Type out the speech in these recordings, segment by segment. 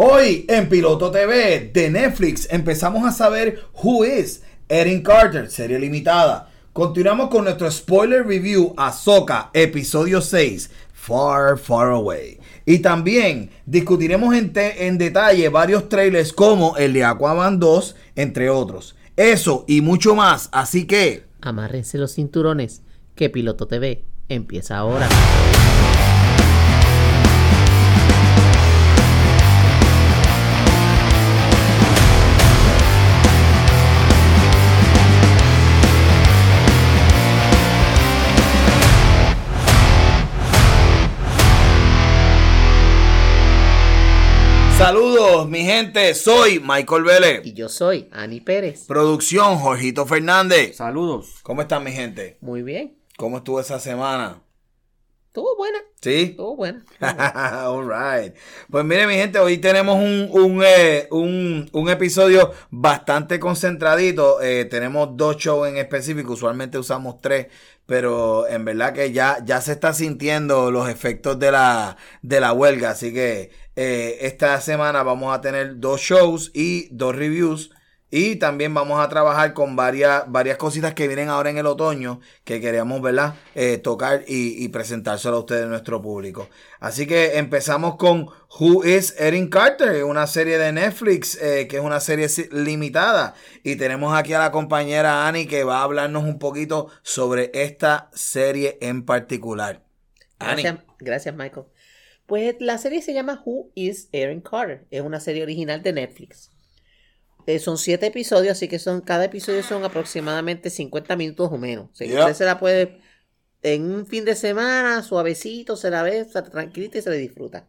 Hoy en Piloto TV de Netflix empezamos a saber Who is Erin Carter, serie limitada. Continuamos con nuestro spoiler review Ahsoka, episodio 6, Far, Far Away. Y también discutiremos en, en detalle varios trailers como el de Aquaman 2, entre otros. Eso y mucho más, así que... Amárrense los cinturones, que Piloto TV empieza ahora. Saludos, mi gente. Soy Michael Vélez. Y yo soy Ani Pérez. Producción, Jorgito Fernández. Saludos. ¿Cómo están, mi gente? Muy bien. ¿Cómo estuvo esa semana? Estuvo buena. ¿Sí? Estuvo buena. All right. Pues mire, mi gente, hoy tenemos un, un, eh, un, un episodio bastante concentradito. Eh, tenemos dos shows en específico. Usualmente usamos tres. Pero en verdad que ya, ya se está sintiendo los efectos de la, de la huelga. Así que eh, esta semana vamos a tener dos shows y dos reviews. Y también vamos a trabajar con varias, varias cositas que vienen ahora en el otoño que queríamos. Eh, tocar y, y presentárselo a ustedes, nuestro público. Así que empezamos con Who is Erin Carter, una serie de Netflix eh, que es una serie limitada. Y tenemos aquí a la compañera Annie que va a hablarnos un poquito sobre esta serie en particular. Gracias, gracias Michael. Pues la serie se llama Who is Erin Carter. Es una serie original de Netflix. Eh, son siete episodios, así que son cada episodio son aproximadamente 50 minutos o menos. O sea, Yep. Usted se la puede en un fin de semana, suavecito, se la ve, se tranquilita y se le disfruta.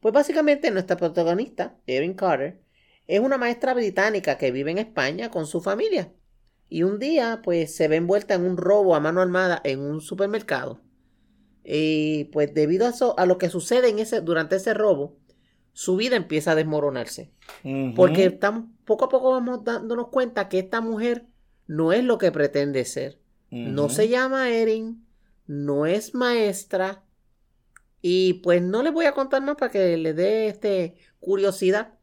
Pues básicamente nuestra protagonista, Erin Carter, es una maestra británica que vive en España con su familia. Y un día, pues, se ve envuelta en un robo a mano armada en un supermercado. Y pues debido a, eso, a lo que sucede en ese, durante ese robo, su vida empieza a desmoronarse. Porque estamos, poco a poco vamos dándonos cuenta que esta mujer no es lo que pretende ser. No se llama Erin, no es maestra. Y pues no les voy a contar más para que les dé este, curiosidad.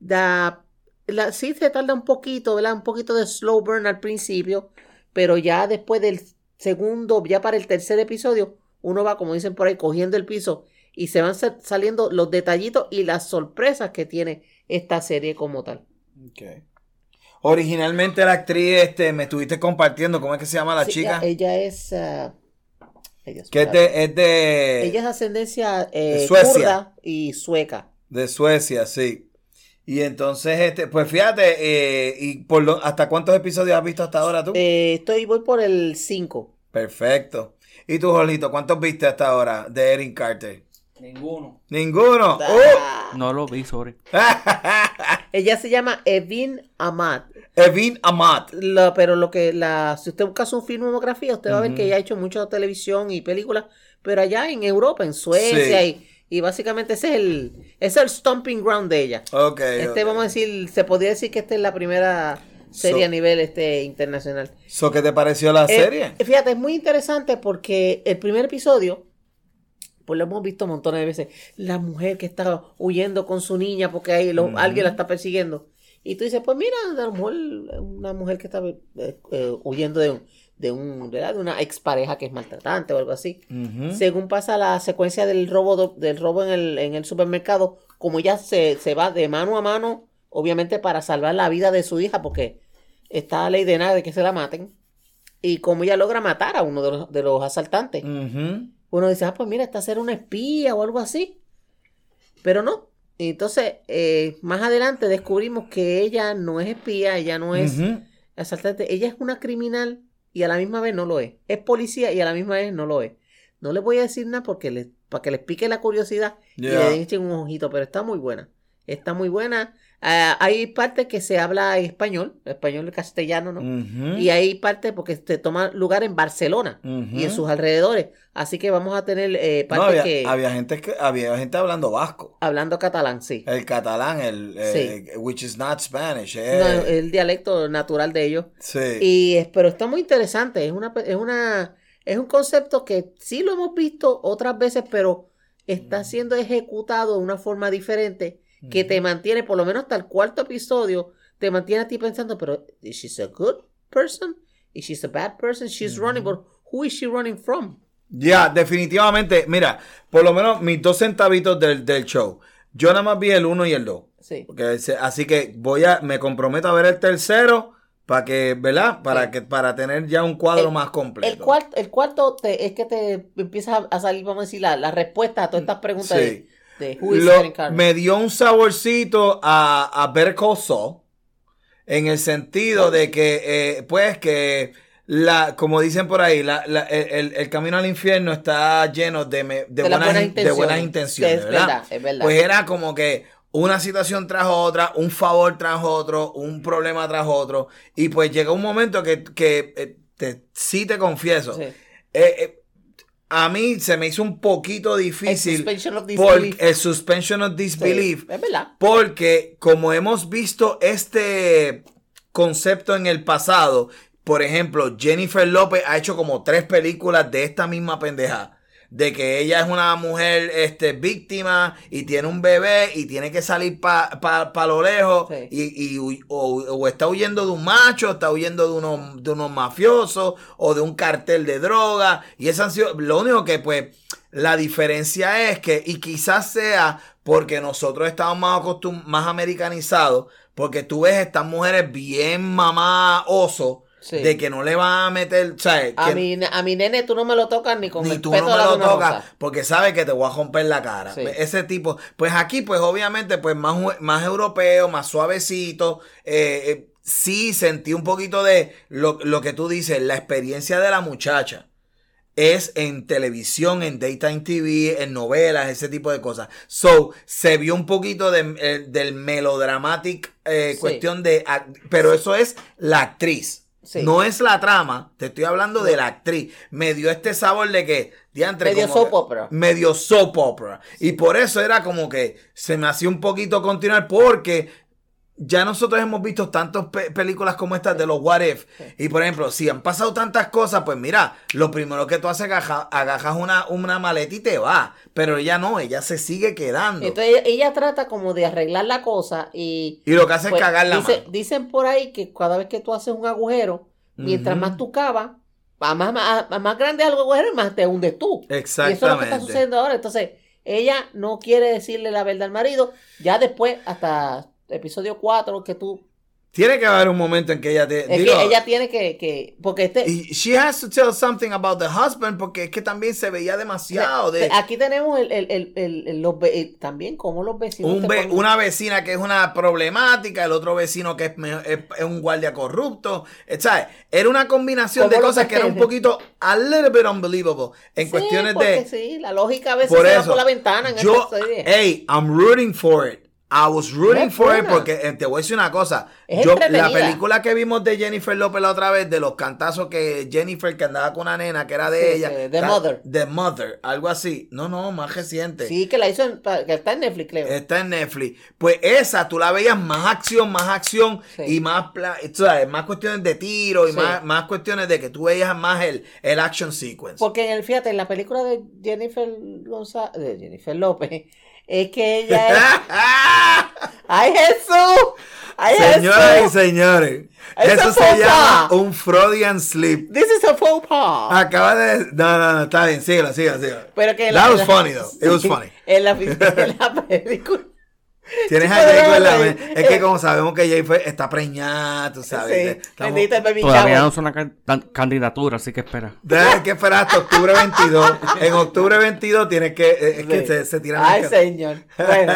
Da, la, sí se tarda un poquito, ¿verdad? Un poquito de slow burn al principio, pero ya después del segundo, ya para el tercer episodio, uno va, como dicen por ahí, cogiendo el piso y se van sa- saliendo los detallitos y las sorpresas que tiene esta serie como tal. Ok. Originalmente la actriz, este, me estuviste compartiendo, ¿cómo es que se llama la Sí, chica? Ella, ella es... Dios que es de, es de, Ella es de ascendencia de eh, Suecia. kurda y sueca. de Suecia, sí. Y entonces, este, pues fíjate, eh, y por lo, ¿hasta cuántos episodios has visto hasta ahora tú? Eh, estoy, voy por el 5. Perfecto. ¿Y tú, Jorgito, cuántos viste hasta ahora de Erin Carter? Ninguno. Ninguno. Ah. No lo vi, sorry. ¡Uh! Ella se llama Evin Amat. Evin Amat. Lo- pero lo que la, si usted busca su filmografía, usted va a ver que ella ha hecho mucha televisión y películas, pero allá en Europa, en Suecia, Sí. y, y básicamente ese es el, ese es el stomping ground de ella. Ok. Este, vamos a decir, se podría decir que esta es la primera serie So- a nivel este internacional. So, ¿Qué te pareció la Eh, serie? fíjate, es muy interesante porque el primer episodio, pues lo hemos visto montones de veces, la mujer que está huyendo con su niña porque ahí lo- alguien la está persiguiendo. Y tú dices, pues mira, a lo mejor una mujer que está eh, eh, huyendo de un, de un, ¿verdad? de una expareja que es maltratante o algo así. Según pasa la secuencia del robo do- del robo en el, en el supermercado, como ella se, se va de mano a mano, obviamente para salvar la vida de su hija, porque está la ley de nada de que se la maten. Y como ella logra matar a uno de los, de los asaltantes. Uno dice, ah, pues mira, esta será una espía o algo así. Pero no. Y Entonces, eh, más adelante descubrimos que ella no es espía, ella no es asaltante, ella es una criminal y a la misma vez no lo es. Es policía y a la misma vez no lo es. No les voy a decir nada porque les, para que les pique la curiosidad y le echen un ojito, pero está muy buena. Está muy buena. Ah, hay partes que se habla español, español castellano, ¿no? Y hay partes porque se toma lugar en Barcelona y en sus alrededores. Así que vamos a tener eh, No, había, que había gente que había gente hablando vasco. hablando catalán, sí. El catalán, el eh, which is not Spanish. eh. No, el dialecto natural de ellos. sí. Y pero está muy interesante. Es una, es una, es un concepto que sí lo hemos visto otras veces, pero está siendo ejecutado de una forma diferente que te mantiene, por lo menos hasta el cuarto episodio, te mantiene a ti pensando, pero ¿is she a good person? ¿Is she a bad person? She's running, but who is she running from? Ya, definitivamente, mira, por lo menos mis dos centavitos del, del show. Yo nada más vi el uno y el dos. Sí. Porque así que voy a, me comprometo a ver el tercero para que, ¿verdad? Para Sí. que, para tener ya un cuadro El- más completo. El cuarto, el cuarto te- es que te empieza a salir, vamos a decir, la, la respuesta a todas estas preguntas Sí. de, de who is Lo- me dio un saborcito a, a Better Call Saul, en el sentido de que, eh, pues, que la, como dicen por ahí, la- la- el, el- camino al infierno está lleno de, me- de, buenas, buenas in- de buenas intenciones. intenciones, Es ¿verdad? verdad, es verdad. Pues era como que una situación tras otra, un favor tras otro, un problema tras otro, y pues llega un momento que, que eh, te- sí te confieso, Sí. eh, eh, a mí se me hizo un poquito El difícil suspension of por disbelief. el suspension of Sí, disbelief, Es verdad. porque como hemos visto este concepto en el pasado, por ejemplo, Jennifer López ha hecho como tres películas de esta misma pendeja. De que ella es una mujer este, víctima y tiene un bebé y tiene que salir para pa, pa lo lejos Sí. y, y o, o está huyendo de un macho, está huyendo de unos, de unos mafiosos o de un cartel de droga. Y esas han sido, lo único que pues la diferencia es que, y quizás sea porque nosotros estamos más acostum más americanizados, porque tú ves estas mujeres bien mamá oso, Sí. de que no le van a meter, ¿sabes? A Que mi, a mi nene tú no me lo tocas ni con ni el tú peto no de me lo tocas porque sabe que te voy a romper la cara. Sí. Ese tipo, pues aquí, pues obviamente, pues más, más europeo, más suavecito. eh, eh, sí sentí un poquito de lo, lo que tú dices, la experiencia de la muchacha. Es en televisión, en daytime TV, en novelas, ese tipo de cosas. So, se vio un poquito de, eh, del melodramatic eh, Sí. cuestión de... ac- Pero eso es la actriz. Sí. No es la trama, te estoy hablando de la actriz. Me dio este sabor de que, diantre, Medio soap opera. Medio soap opera. Y por eso era como que se me hacía un poquito continuar porque ya nosotros hemos visto tantas pe- películas como estas de los What If. Y por ejemplo, si han pasado tantas cosas, pues mira, lo primero que tú haces, agaja- agajas una, una maleta y te va. Pero ella no, ella se sigue quedando. Entonces ella, trata como de arreglar la cosa y... y lo que hace pues, es cagar la dice-. Dicen por ahí que cada vez que tú haces un agujero, mientras más tú cavas, a más, más, a más grande es el agujero, más te hundes tú. Y eso es lo que está Exactamente. sucediendo ahora. Entonces, ella no quiere decirle la verdad al marido. Ya después, hasta episodio 4, que tú... Tiene que haber un momento en que ella te... Es digo, que ella tiene que... que porque este... She has to tell something about the husband porque es que también se veía demasiado de Aquí tenemos el, el, el, el- los también como los vecinos. un ve- una vecina que es una problemática, el otro vecino que es, es- es un guardia corrupto, eh, ¿sabes? Era una combinación de ¿Cómo lo cosas que era un poquito a little bit unbelievable en Sí, cuestiones porque de Sí, la lógica a veces por se va eso por la ventana en yo hey, I'm rooting for it. I was rooting for it porque eh, te voy a decir una cosa. Yo, la película que vimos de Jennifer López la otra vez, de los cantazos que Jennifer, que andaba con una nena que era de Sí, ella. sí, The ta- Mother. The Mother, algo así. No, no, más reciente. Sí, que la hizo en, que está en Netflix, creo. Está en Netflix. Pues esa, tú la veías más acción, más acción Sí. y más, sabes, más cuestiones de tiro y más, más cuestiones de que tú veías más el, el action sequence. Porque en el, fíjate, en la película de Jennifer González, de Jennifer López, es que ella es. ¡Ay, Jesús! ¡Ay, Señoras y Jesús! señores, Eso se llama un Freudian slip. This is a faux pas. Acaba de. No, no, no, está bien, síguelo, síguelo, síguelo. Pero que That la- was funny, though. It was funny. En la, en la película. Tienes a Jay con la. Es que como sabemos que Jay fue, está preñada, tú sabes. Sí, estamos- bendito el baby Todavía no es una can- candidatura, así que espera. Tienes que esperar hasta octubre 22. En octubre 22 tienes que. eh, Es que Sí. se, se tiran Ay, las- señor. Bueno,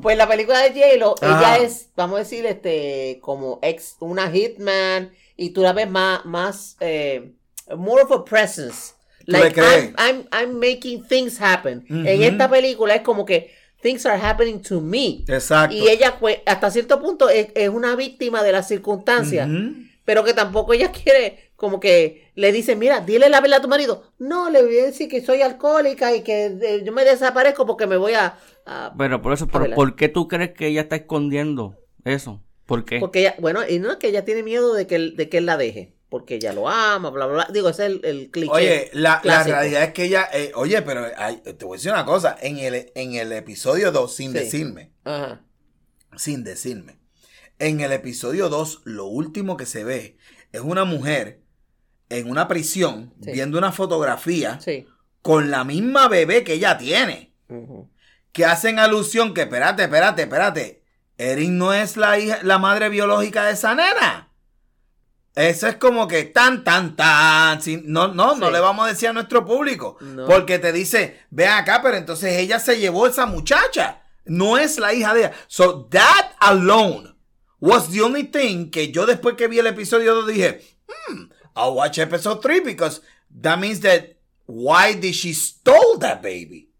pues la película de J-Lo, ella es, vamos a decir, este, como ex, una hitman, y tú la ves más, más, eh, more of a presence. ¿Tú le Like, crees? I'm, I'm, I'm making things happen. En esta película es como que things are happening to me. Exacto. Y ella, pues, hasta cierto punto es, es una víctima de las circunstancias, pero que tampoco ella quiere, como que le dice, mira, dile la verdad a tu marido. No, le voy a decir que soy alcohólica y que eh, yo me desaparezco porque me voy a... a- Pero por eso, ¿por, Adelante. ¿por qué tú crees que ella está escondiendo eso? ¿Por qué? porque ella, bueno, y no es que ella tiene miedo de que, él- de que él la deje, porque ella lo ama, bla, bla, bla. Digo, ese es el, el cliché. Oye, la, la realidad es que ella. eh, oye, pero hay- te voy a decir una cosa. En el, en el episodio 2, sin Sí. decirme, Ajá. sin decirme. En el episodio 2, lo último que se ve es una mujer en una prisión Sí. viendo una fotografía Sí. con la misma bebé que ella tiene. Ujú. Que hacen alusión que, espérate, espérate, espérate. Erin no es la hija, la madre biológica de esa nena. Eso es como que tan, tan, tan. sin- no, no, no le vamos a decir a nuestro público. No. Porque te dice, ve acá, pero entonces ella se llevó esa muchacha. No es la hija de ella. So that alone was the only thing que yo después que vi el episodio 2 dije, hmm, I'll watch episode 3 because that means that why did she stole that baby?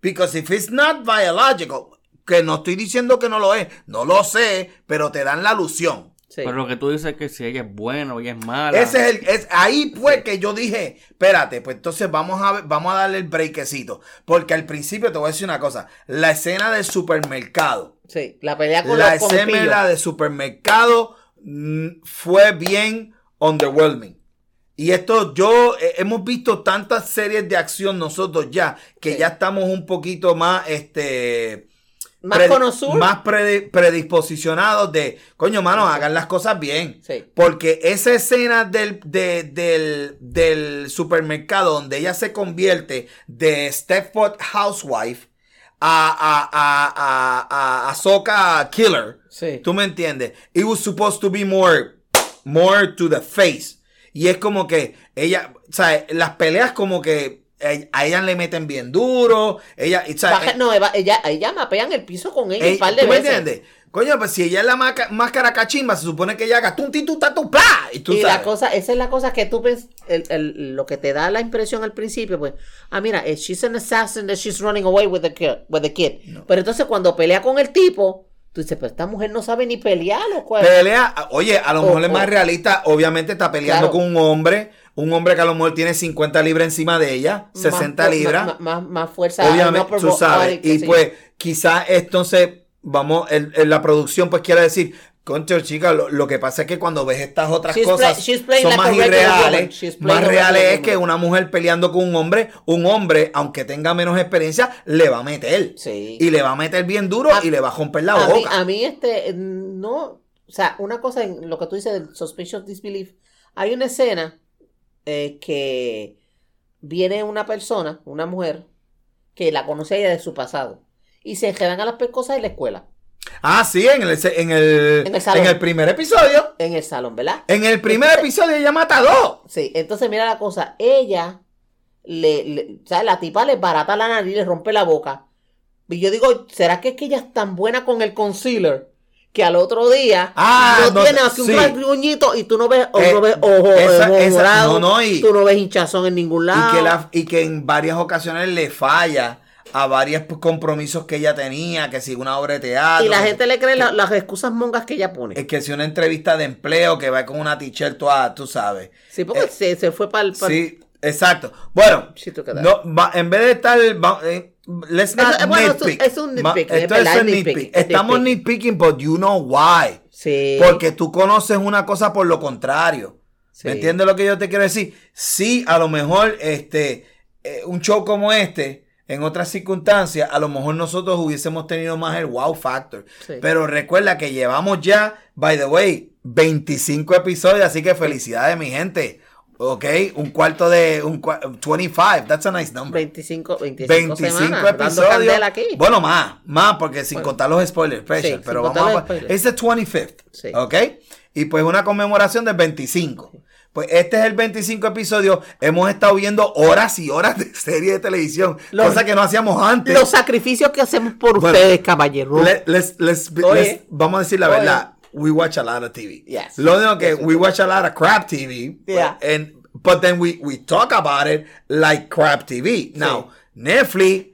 Because if it's not biological, que no estoy diciendo que no lo es, no lo sé, pero te dan la alusión. Sí. Pero lo que tú dices es que si ella es buena o ella es mala. Ese es el, es, ahí fue que yo dije, espérate, pues entonces vamos a ver- vamos a darle el breakcito. Porque al principio te voy a decir una cosa, la escena del supermercado, Sí, la pelea con la los escena de supermercado mm, fue bien underwhelming. Y esto, yo, eh, hemos visto tantas series de acción nosotros ya, que Sí. ya estamos un poquito más, este... Más predi- más predi- predisposicionados de, coño, mano, hagan las cosas bien. Sí. Porque esa escena del, de- del, del supermercado donde ella se convierte de Stepford Housewife a, a, a, a, a Ahsoka Killer. Sí. ¿Tú me entiendes? It was supposed to be more, more to the face. Y es como que ella, o sea, las peleas como que a ella le meten bien duro. Ella, Baja- eh, no, ella, ella, ella mapean el piso con ella Ey, un par de ¿Tú me entiendes? Coño, pues si ella es la máscara cachimba, se supone que ella haga tum ti tu ta tu pla. Y tú y sabes. la cosa, esa es la cosa que tú ves, el, el- lo que te da la impresión al principio, pues, ah, mira, eh, she's an assassin that she's running away with the kid. With the kid. Pero entonces cuando pelea con el tipo, tú dices, pues esta mujer no sabe ni pelear, o cuál. Pelea, oye, a lo O- mejor es más realista. Obviamente está peleando Claro. con un hombre. Un hombre que a lo mejor tiene 50 libras encima de ella, 60 Más- libras. Más, más, más fuerza. Obviamente, tú sabes. Y yo. pues, quizás entonces, vamos, el- el- la producción pues quiere decir, concho, chica, lo, lo que pasa es que cuando ves estas otras She's cosas play- son más irreales. Más reales es que una mujer peleando con un hombre, un hombre, aunque tenga menos experiencia, le va a meter. Sí. Y le va a meter bien duro A- y le va a romper la a mí, boca. a mí, este, no, o sea, una cosa en lo que tú dices del suspicious disbelief, hay una escena eh, que viene una persona, una mujer, que la conoce ella de su pasado, y se quedan a las pescosas en la escuela, Ah, sí, en el, en el, En el salón. en el primer episodio. en el salón, ¿verdad? En el primer episodio ella mata a dos. Sí, entonces mira la cosa, ella, le, le- la tipa le barata la nariz, le rompe la boca, y yo digo, ¿será que es que ella es tan buena con el concealer? Que al otro día Ah, no, no, tiene así un sí. rasguñito y tú no ves, o Eh, no ves ojo, esa- ojo esa- morado, no, no, y- tú no ves hinchazón en ningún lado. Y que, la- y que en varias ocasiones le falla a varios compromisos que ella tenía, que si una obra de teatro. Y la gente le cree la- las excusas mongas que ella pone. Es que si una entrevista de empleo que va con una t-shirt toda, tú sabes. sí, porque eh, se, se fue para el... Sí, exacto. Bueno, no, va- en vez de estar... va- eh, let's not bueno, nitpick. es un nitpick, Ma- es esto es es nitpick. nitpick, es Estamos nitpick. nitpicking, but you know why. Sí. Porque tú conoces una cosa por lo contrario. Sí. ¿Me entiendes lo que yo te quiero decir? Sí, a lo mejor este, eh, un show como este, en otras circunstancias, a lo mejor nosotros hubiésemos tenido más el wow factor. Sí. Pero recuerda que llevamos ya, by the way, 25 episodios, así que felicidades, mi gente. Ok, un cuarto de un cua- 25, that's a nice number. 25, 25, 25 semanas, dando episodios. aquí. Bueno, más, más, porque sin Bueno. contar los spoilers, pressure, Sí, pero vamos a. Es el 25th, Sí. ¿ok? Y pues una conmemoración del 25. Pues este es el 25 episodio. Hemos estado viendo horas y horas de serie de televisión, Los- cosa que no hacíamos antes. Los sacrificios que hacemos por Bueno, ustedes, caballeros. Vamos a decir la Oye. verdad. We watch a lot of TV. Yes. Lo único que we watch a lot of crap TV. Yeah. And, but then we, we talk about it like crap TV. Now, Netflix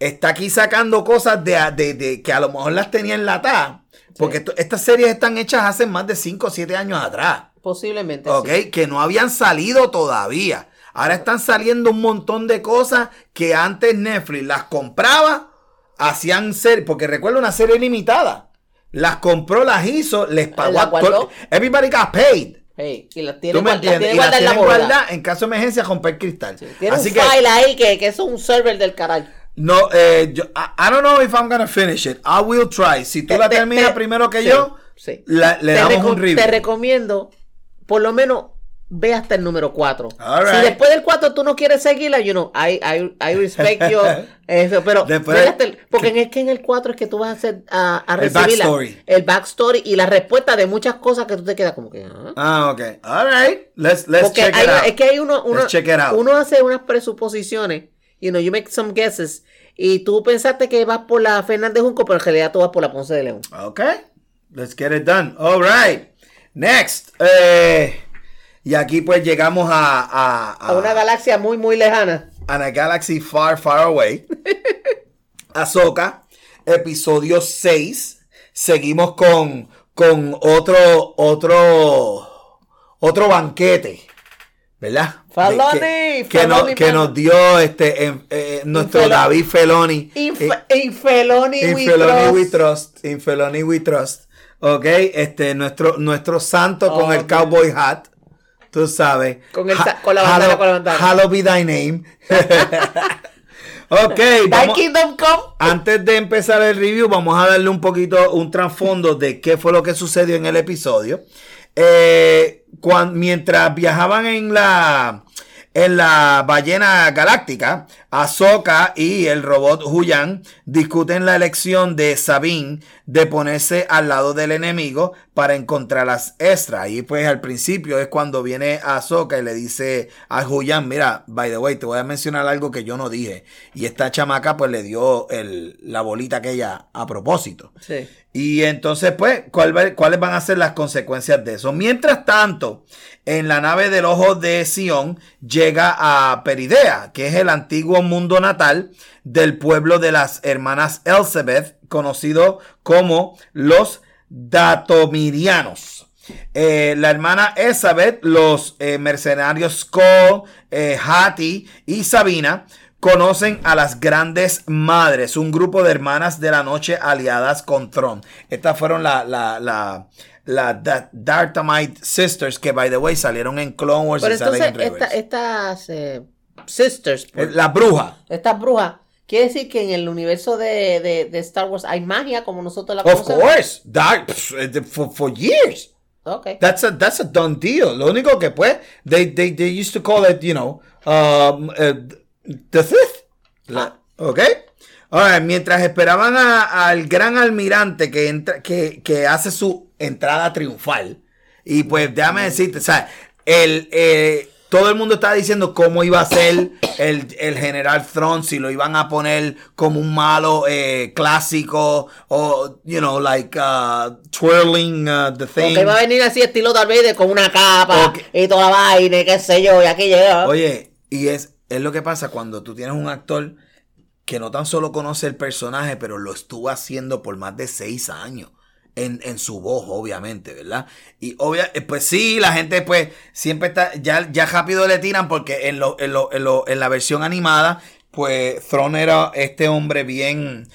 está aquí sacando cosas de, de, de- que a lo mejor las tenía enlatadas. Porque estas series están hechas hace más de 5 o 7 años atrás. Posiblemente. ¿Ok? sí. Que no habían salido todavía. Ahora están saliendo un montón de cosas que antes Netflix las compraba, hacían ser, porque recuerdo una serie limitada. Las compró, las hizo, les pagó ¿La a guardó? todo- Everybody got paid. Hey, y las tiene, ¿Tú me las entiendes? tiene Y las guardadas en la caso de emergencia romper cristal. Tiene Así un que file ahí que, que es un server del carajo. No, eh, yo, I, I don't know if I'm gonna finish it. I will try. Si tú la Te- terminas te- primero que sí, yo, sí. la- le te, damos un review. te recomiendo, por lo menos, ve hasta el número 4. All Si después del 4 tú no quieres seguirla, you know, I, I, I respect you, eso, pero Después- ve hasta el- porque en- es que en el 4 es que tú vas a hacer a, a El la- backstory. el backstory y la respuesta de muchas cosas que tú te quedas como que ah. Ah, ok. All right. Let's, let's Porque check hay- it out. es que hay uno, uno, Let's check it out. uno hace unas presuposiciones, you know, you make some guesses, y tú pensaste que vas por la Fernández Junco, pero en realidad tú vas por la Ponce de León. Ok. Let's get it done. All right. Next. Eh, y aquí pues llegamos a, a, A una galaxia muy, muy lejana. a a galaxy far, far away. Ahsoka, episodio 6. Seguimos con, con otro, otro, otro banquete. ¿Verdad? Faloni, que, que, nos, que nos dio este em- eh, nuestro David Feloni. Inf- Infeloni In we trust. we trust. We trust. Ok, este, nuestro, nuestro santo con Oh, el cowboy hat. Tú sabes. Con el Ha- con la bandana, Hallow- con la bandana. Hallowed be thy name. ok, vamos, Kingdom Come. antes de empezar el review, vamos a darle un poquito, un trasfondo de qué fue lo que sucedió en el episodio. Eh, cuan- mientras viajaban en la, en la ballena galáctica, Ahsoka y el robot Huyan discuten la elección de Sabine de ponerse al lado del enemigo para encontrar las extras. Y pues al principio es cuando viene Ahsoka y le dice a Huyan, mira, by the way, te voy a mencionar algo que yo no dije. Y esta chamaca pues le dio el- la bolita aquella a propósito. Sí. Y entonces, pues, ¿cuál va- ¿cuáles van a ser las consecuencias de eso? Mientras tanto, en la nave del ojo de Sion llega a Peridea, que es el antiguo mundo natal del pueblo de las hermanas Elizabeth, conocido como los Datomirianos. Eh, la hermana Elizabeth, los eh, mercenarios Skull, eh, Hattie y Sabina conocen a las grandes madres, un grupo de hermanas de la noche aliadas con Tron. Estas fueron la, la, la, la Da- Dartamite Sisters, que by the way salieron en Clone Wars Pero y salen entonces, en esta- estas eh, sisters, Eh, La bruja. estas brujas, quiere decir que en el universo de, de- de Star Wars hay magia como nosotros la Of conocemos. course. Dark, eh, for, for years. Ok. That's a, that's a done deal. Lo único que pues, they, they, they used to call it, you know, um, eh, fifth. La- ¿Ok? Ahora, mientras esperaban a- al gran almirante que, entra, que, que hace su entrada triunfal, y pues déjame decirte, o sea, el, eh, todo el mundo estaba diciendo cómo iba a ser el, el general Thrawn, si lo iban a poner como un malo eh, clásico, o, you know, like uh, twirling uh, the thing. Porque va a venir así estilo Darth Vader con una capa Ok. y toda la vaina y qué sé yo, y aquí llega. Oye, y es, es lo que pasa cuando tú tienes un actor que no tan solo conoce el personaje, pero lo estuvo haciendo por más de seis años. En, en su voz, obviamente, ¿verdad? Y obvia, eh, pues sí, la gente pues siempre está, ya, ya rápido le tiran porque en, lo, en, lo, en, lo- en la versión animada, pues Thron era este hombre bien...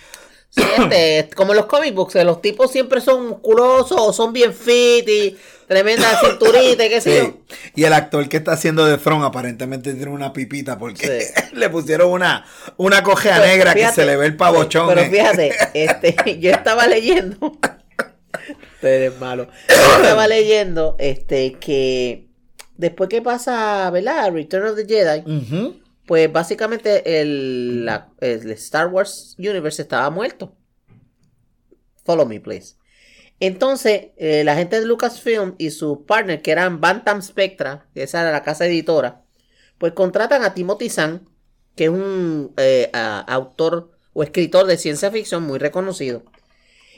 Sí, este, como los comic books, que los tipos siempre son musculosos o son bien fit y tremenda cinturita y qué sé Sí. yo. Y el actor que está haciendo de Thron aparentemente tiene una pipita porque le pusieron una, una cojea Pues, negra que se le ve el pavochón. Pero eh. fíjate, este, yo estaba leyendo. Usted eres malo. Yo estaba leyendo este que después que pasa, ¿verdad? Return of the Jedi, pues básicamente el, la- el Star Wars Universe estaba muerto. Follow me, please. Entonces, eh, la gente de Lucasfilm y sus partners, que eran Bantam Spectra, que esa era la casa editora, pues contratan a Timothy Zahn, que es un eh, a- autor o escritor de ciencia ficción muy reconocido.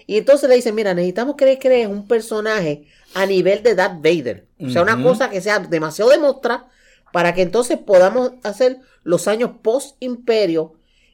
Y entonces le dicen, mira, necesitamos que le crees un personaje a nivel de Darth Vader. O sea, una cosa que sea demasiado demostrada para que entonces podamos hacer los años post-imperio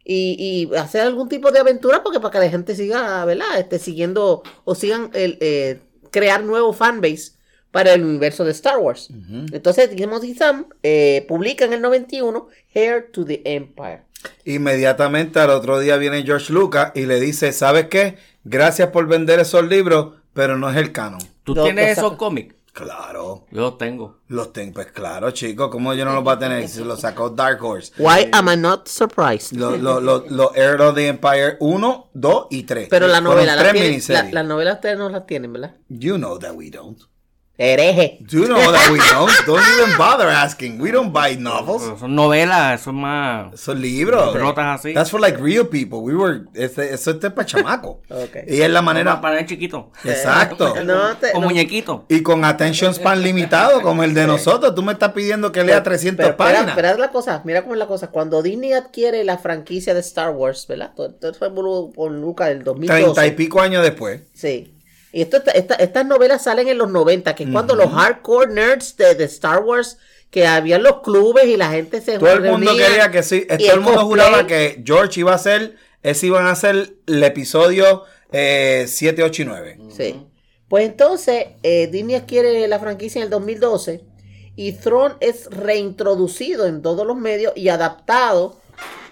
y, y hacer algún tipo de aventura porque para que la gente siga, ¿verdad? Este, siguiendo o sigan el, eh, crear nuevo fanbase para el universo de Star Wars. Entonces, Timothy Sam eh, publica en el 91 Heir to the Empire. Inmediatamente al otro día viene George Lucas y le dice, ¿sabes qué? Gracias por vender esos libros, pero no es el canon. ¿Tú tienes esos cómics? Claro. Yo los tengo. Los tengo, pues claro, chicos. ¿Cómo yo no los voy a tener? Se los sacó Dark Horse. Why am I not surprised? Los lo, lo, lo Heir of the Empire 1, 2 y 3. Pero la novela, la tres tienen- la, la novela ustedes no la tienen, ¿verdad? You know that we don't. Hereje. You know that we don't. Don't even bother asking. We don't buy novels. Pero son novelas, es más. Son libros. Pelotas así. That's for like real people. We were, este, eso es para chamaco. Ok. Y es la manera. Para el chiquito. Exacto. No, te- Con no. muñequito. Y con attention span limitado, como el de nosotros. Tú me estás pidiendo que lea 300 Pero espera, páginas. espera la cosa, mira cómo es la cosa. Cuando Disney adquiere la franquicia de Star Wars, ¿verdad? Todo todo fue por Lucas del 2012. Treinta y pico años después. Sí. Y esto, esta- estas novelas salen en los 90, que es cuando los hardcore nerds de, de Star Wars, que había los clubes y la gente se Todo el mundo quería que sí. eh, Todo el mundo juraba que George iba a ser. Ese iban a ser el episodio eh, 7, 8 y 9. Sí. Pues entonces, eh, Disney adquiere la franquicia en el 2012 y Throne es reintroducido en todos los medios y adaptado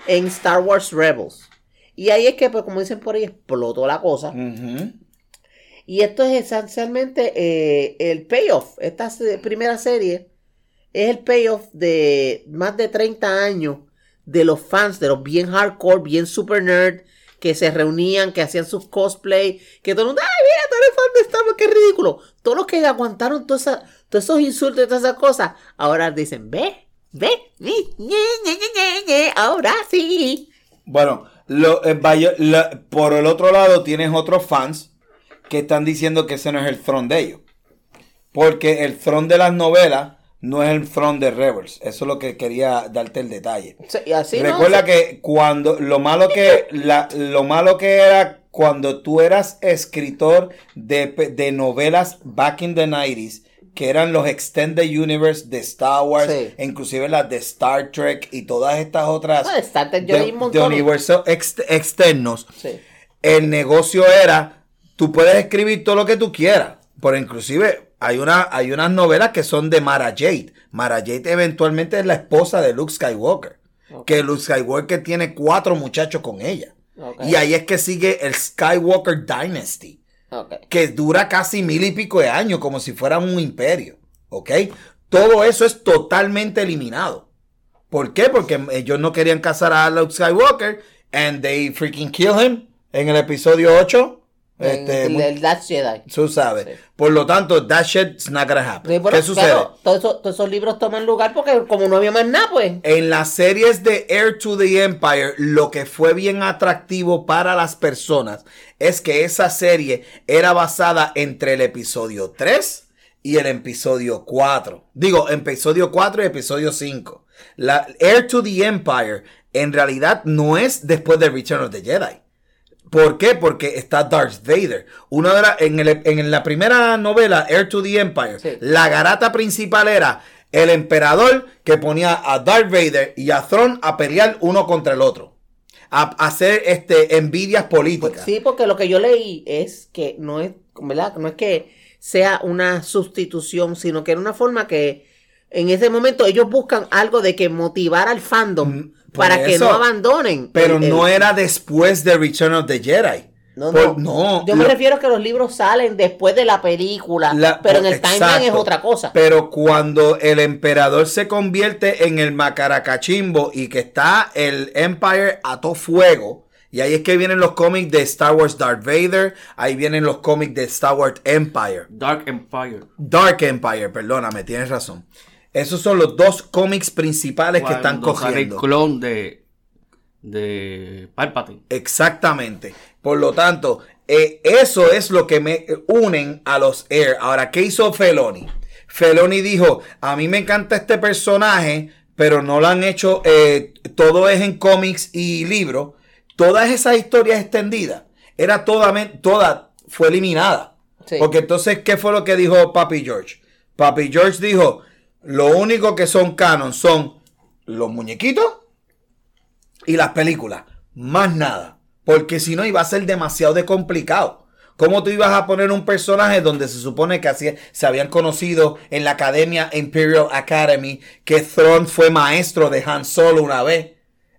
en Star Wars Rebels. Y ahí es que, pues como dicen por ahí, explotó la cosa. Y esto es esencialmente eh, el payoff. Esta primera serie es el payoff de más de 30 años de los fans, de los bien hardcore, bien super nerd, que se reunían, que hacían sus cosplay, que todo el mundo, ay, mira, tú eres fan de Star Wars, qué ridículo. Todos los que aguantaron todos esos insultos y todas esas cosas, ahora dicen, ve, ve, ahora sí. Bueno, lo, eh, la- por el otro lado tienes otros fans que están diciendo que ese no es el throne de ellos. Porque el throne de las novelas no es el throne de Rebels. Eso es lo que quería darte el detalle. Sí, y así no, Recuerda que cuando lo malo que la- lo malo que era cuando tú eras escritor de, de novelas back in the 90s que eran los extended universe de Star Wars, Sí. e inclusive las de Star Trek y todas estas otras yo de, de universos ex- externos. Sí. El negocio era, tú puedes escribir todo lo que tú quieras, pero inclusive hay, una, hay unas novelas que son de Mara Jade. Mara Jade eventualmente es la esposa de Luke Skywalker. Que Luke Skywalker tiene cuatro muchachos con ella. Y ahí es que sigue el Skywalker Dynasty, que dura casi mil y pico de años, como si fuera un imperio. ¿Ok? Todo eso es totalmente eliminado. ¿Por qué? Porque ellos no querían casar a Luke Skywalker and they freaking kill him en el episodio 8. Este, el, Last Jedi. tú sabes. Sí. Por lo tanto, that shit's not gonna happen. Sí, bueno, ¿Qué sucede? claro, todos esos, libros toman lugar porque como no había más nada, pues. En las series de Heir to the Empire, lo que fue bien atractivo para las personas es que esa serie era basada entre el episodio 3 y el episodio 4. Digo, episodio 4 y episodio 5. La Heir to the Empire en realidad no es después de Return of the Jedi. ¿Por qué? Porque está Darth Vader. Una de la- en, el- en la primera novela, Heir to the Empire, Sí. la garata principal era el emperador que ponía a Darth Vader y a Thrawn a pelear uno contra el otro. A, a hacer este, envidias políticas. Pues sí, porque lo que yo leí es que no es, ¿verdad? No es que sea una sustitución, sino que era una forma que en ese momento ellos buscan algo de que motivar al fandom Para que no abandonen. Pero el- el- no era después de Return of the Jedi. No, Por- no. no, Yo me lo- refiero a que los libros salen después de la película, La- pero en el timeline es otra cosa. Pero cuando el emperador se convierte en el macaracachimbo y que está el Empire a todo fuego, y ahí es que vienen los cómics de Star Wars Darth Vader, ahí vienen los cómics de Star Wars Empire. Dark Empire. Dark Empire, perdóname, tienes razón. Esos son los dos cómics principales que están sale el cogiendo. clon de, de Palpatine. Exactamente. Por lo tanto, eh, eso es lo que me unen a los Air. Ahora, ¿qué hizo Feloni? Feloni dijo, a mí me encanta este personaje, pero no lo han hecho, eh, todo es en cómics y libros. Todas esas historias extendidas, era toda, toda fue eliminada. Sí. Porque entonces, ¿qué fue lo que dijo Papi George? Papi George dijo, lo único que son canon son los muñequitos y las películas. Más nada. Porque si no iba a ser demasiado de complicado. ¿Cómo tú ibas a poner un personaje donde se supone que se habían conocido en la academia Imperial Academy, que Thrawn fue maestro de Han Solo una vez?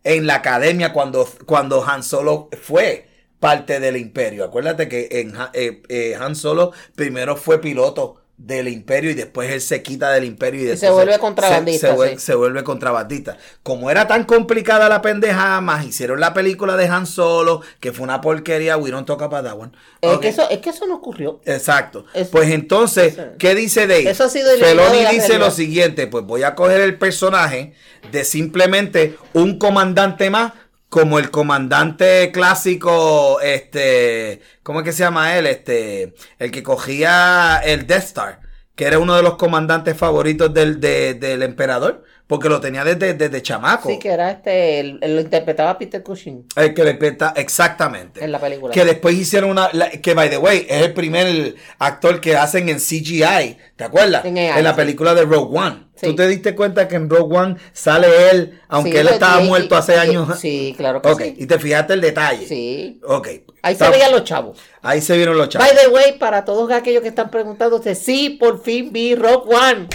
En la academia cuando, cuando Han Solo fue parte del imperio. Acuérdate que en, eh, eh, Han Solo primero fue piloto del imperio y después él se quita del imperio y, se vuelve contrabandista, se, se vuel- sí. se vuelve contrabandista. Como era tan complicada la pendeja, más hicieron la película de Han Solo, que fue una porquería, we don't talk about that one. Es, que eso, es que eso no ocurrió. Exacto. Es- pues entonces, eso- ¿qué dice Dave? Eso ha sido Feloni dice realidad. lo siguiente, pues voy a coger el personaje de simplemente un comandante más, como el comandante clásico, este, ¿cómo es que se llama él? Este, el que cogía el Death Star, que era uno de los comandantes favoritos del, de- del emperador, porque lo tenía desde, desde chamaco. Sí, que era este, el- el- lo interpretaba Peter Cushing El que le peta- exactamente. en la película. Que después hicieron una. la- que, by the way, es el primer actor que hacen en CGI. ¿Te acuerdas? En AI, la sí. película de Rogue One. Sí. ¿Tú te diste cuenta que en Rogue One sale él, aunque Sí, él estaba y- muerto hace y- años? Sí, claro que Ok, sí. y te fijaste el detalle. Sí. Ok. Ahí Está- se veían los chavos. Ahí se vieron los chavos. By the way, para todos aquellos que están preguntándose, sí, por fin vi Rock One.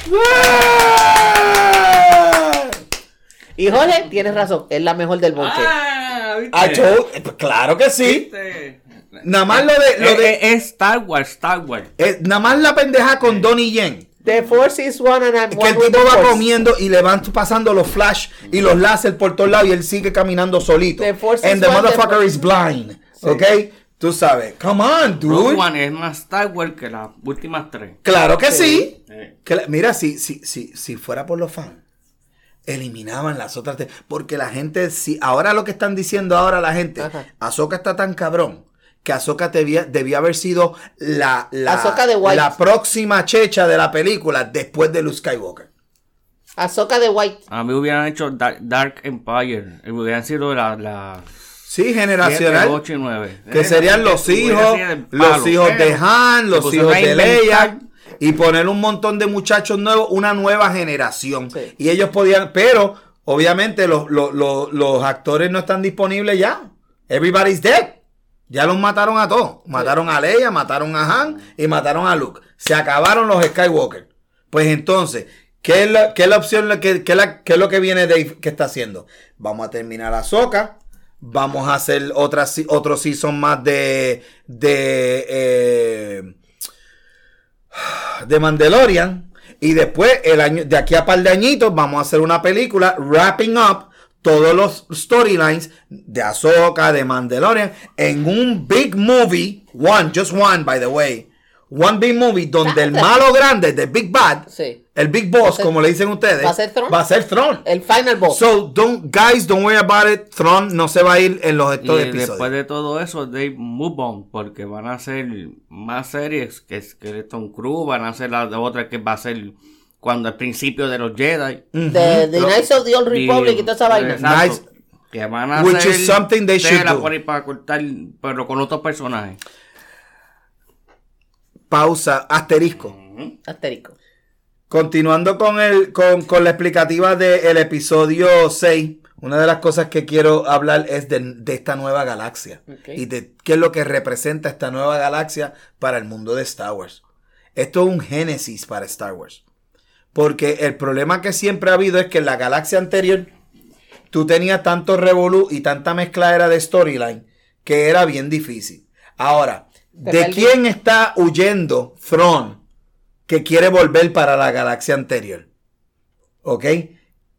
Y Jorge, tienes razón, es la mejor del bonche. Ah. Ah, yo- eh, pues, claro que sí. ¿Viste? Nada más lo de. Lo Eh, de eh, es Star Wars, Star Wars. nada más la pendeja con Donnie Yen. The Force is one and I'm Que one el tipo the va Force. comiendo y le van pasando los flash y los láser por todos lados y él sigue caminando solito. The force And is the one, the motherfucker force- is blind. ¿Ok? Tú sabes. Come on, dude. Rogue One es más Star Wars que las últimas tres. Claro que sí. Eh. Que la- mira, si, si, si, si fuera por los fans, eliminaban las otras. tres. Porque la gente, si ahora lo que están diciendo ahora la gente, Ajá. Ahsoka está tan cabrón. Que Ahsoka debía, debía haber sido la, la, Ahsoka de White. la próxima checha de la película después de Luke Skywalker. Ahsoka de White. A mí hubieran hecho Dark, Dark Empire. eh, Hubieran sido la, la Sí, generacional. 8 y 9. Que serían los hijos, los hijos de Han, los hijos de Leia. Y poner un montón de muchachos nuevos, una nueva generación. Sí. Y ellos podían, pero obviamente los, los, los, los actores no están disponibles ya. Everybody's dead. Ya los mataron a todos. Mataron a Leia, mataron a Han y mataron a Luke. Se acabaron los Skywalker. Pues entonces, ¿qué es la, qué es la opción? ¿Qué, qué es la- qué es lo que viene Dave que está haciendo? Vamos a terminar a Soca. Vamos a hacer otra, otro season más de. de. eh, de Mandalorian. Y después, el año, de aquí a par de añitos, vamos a hacer una película wrapping up todos los storylines de Ahsoka, de Mandalorian, en un big movie, one, just one, by the way, one big movie, donde el malo grande, the big bad, Sí. el big boss, ser- como le dicen ustedes, va a ser Thrawn. va a ser. El Final Boss. So, don't, guys, don't worry about it. Thrawn no se va a ir en los Y estos episodios. después de todo eso, they move on, porque van a hacer más series que Skeleton Crew, van a hacer la otra que va a ser cuando al principio de los Jedi. The, the Knights of the Old Republic y toda esa vaina. Exacto. Nice. Que van a Which hacer is something they should tela do. por ahí para cortar, pero con otros personajes. Pausa, asterisco. Asterisco. Continuando con, el, con, con la explicativa del episodio 6, una de las cosas que quiero hablar es de, de esta nueva galaxia y de qué es lo que representa esta nueva galaxia para el mundo de Star Wars. Esto es un génesis para Star Wars. Porque el problema que siempre ha habido es que en la galaxia anterior tú tenías tanto revolú y tanta mezcladera de storyline que era bien difícil. Ahora, ¿de quién está huyendo Thrawn que quiere volver para la galaxia anterior? ¿Ok?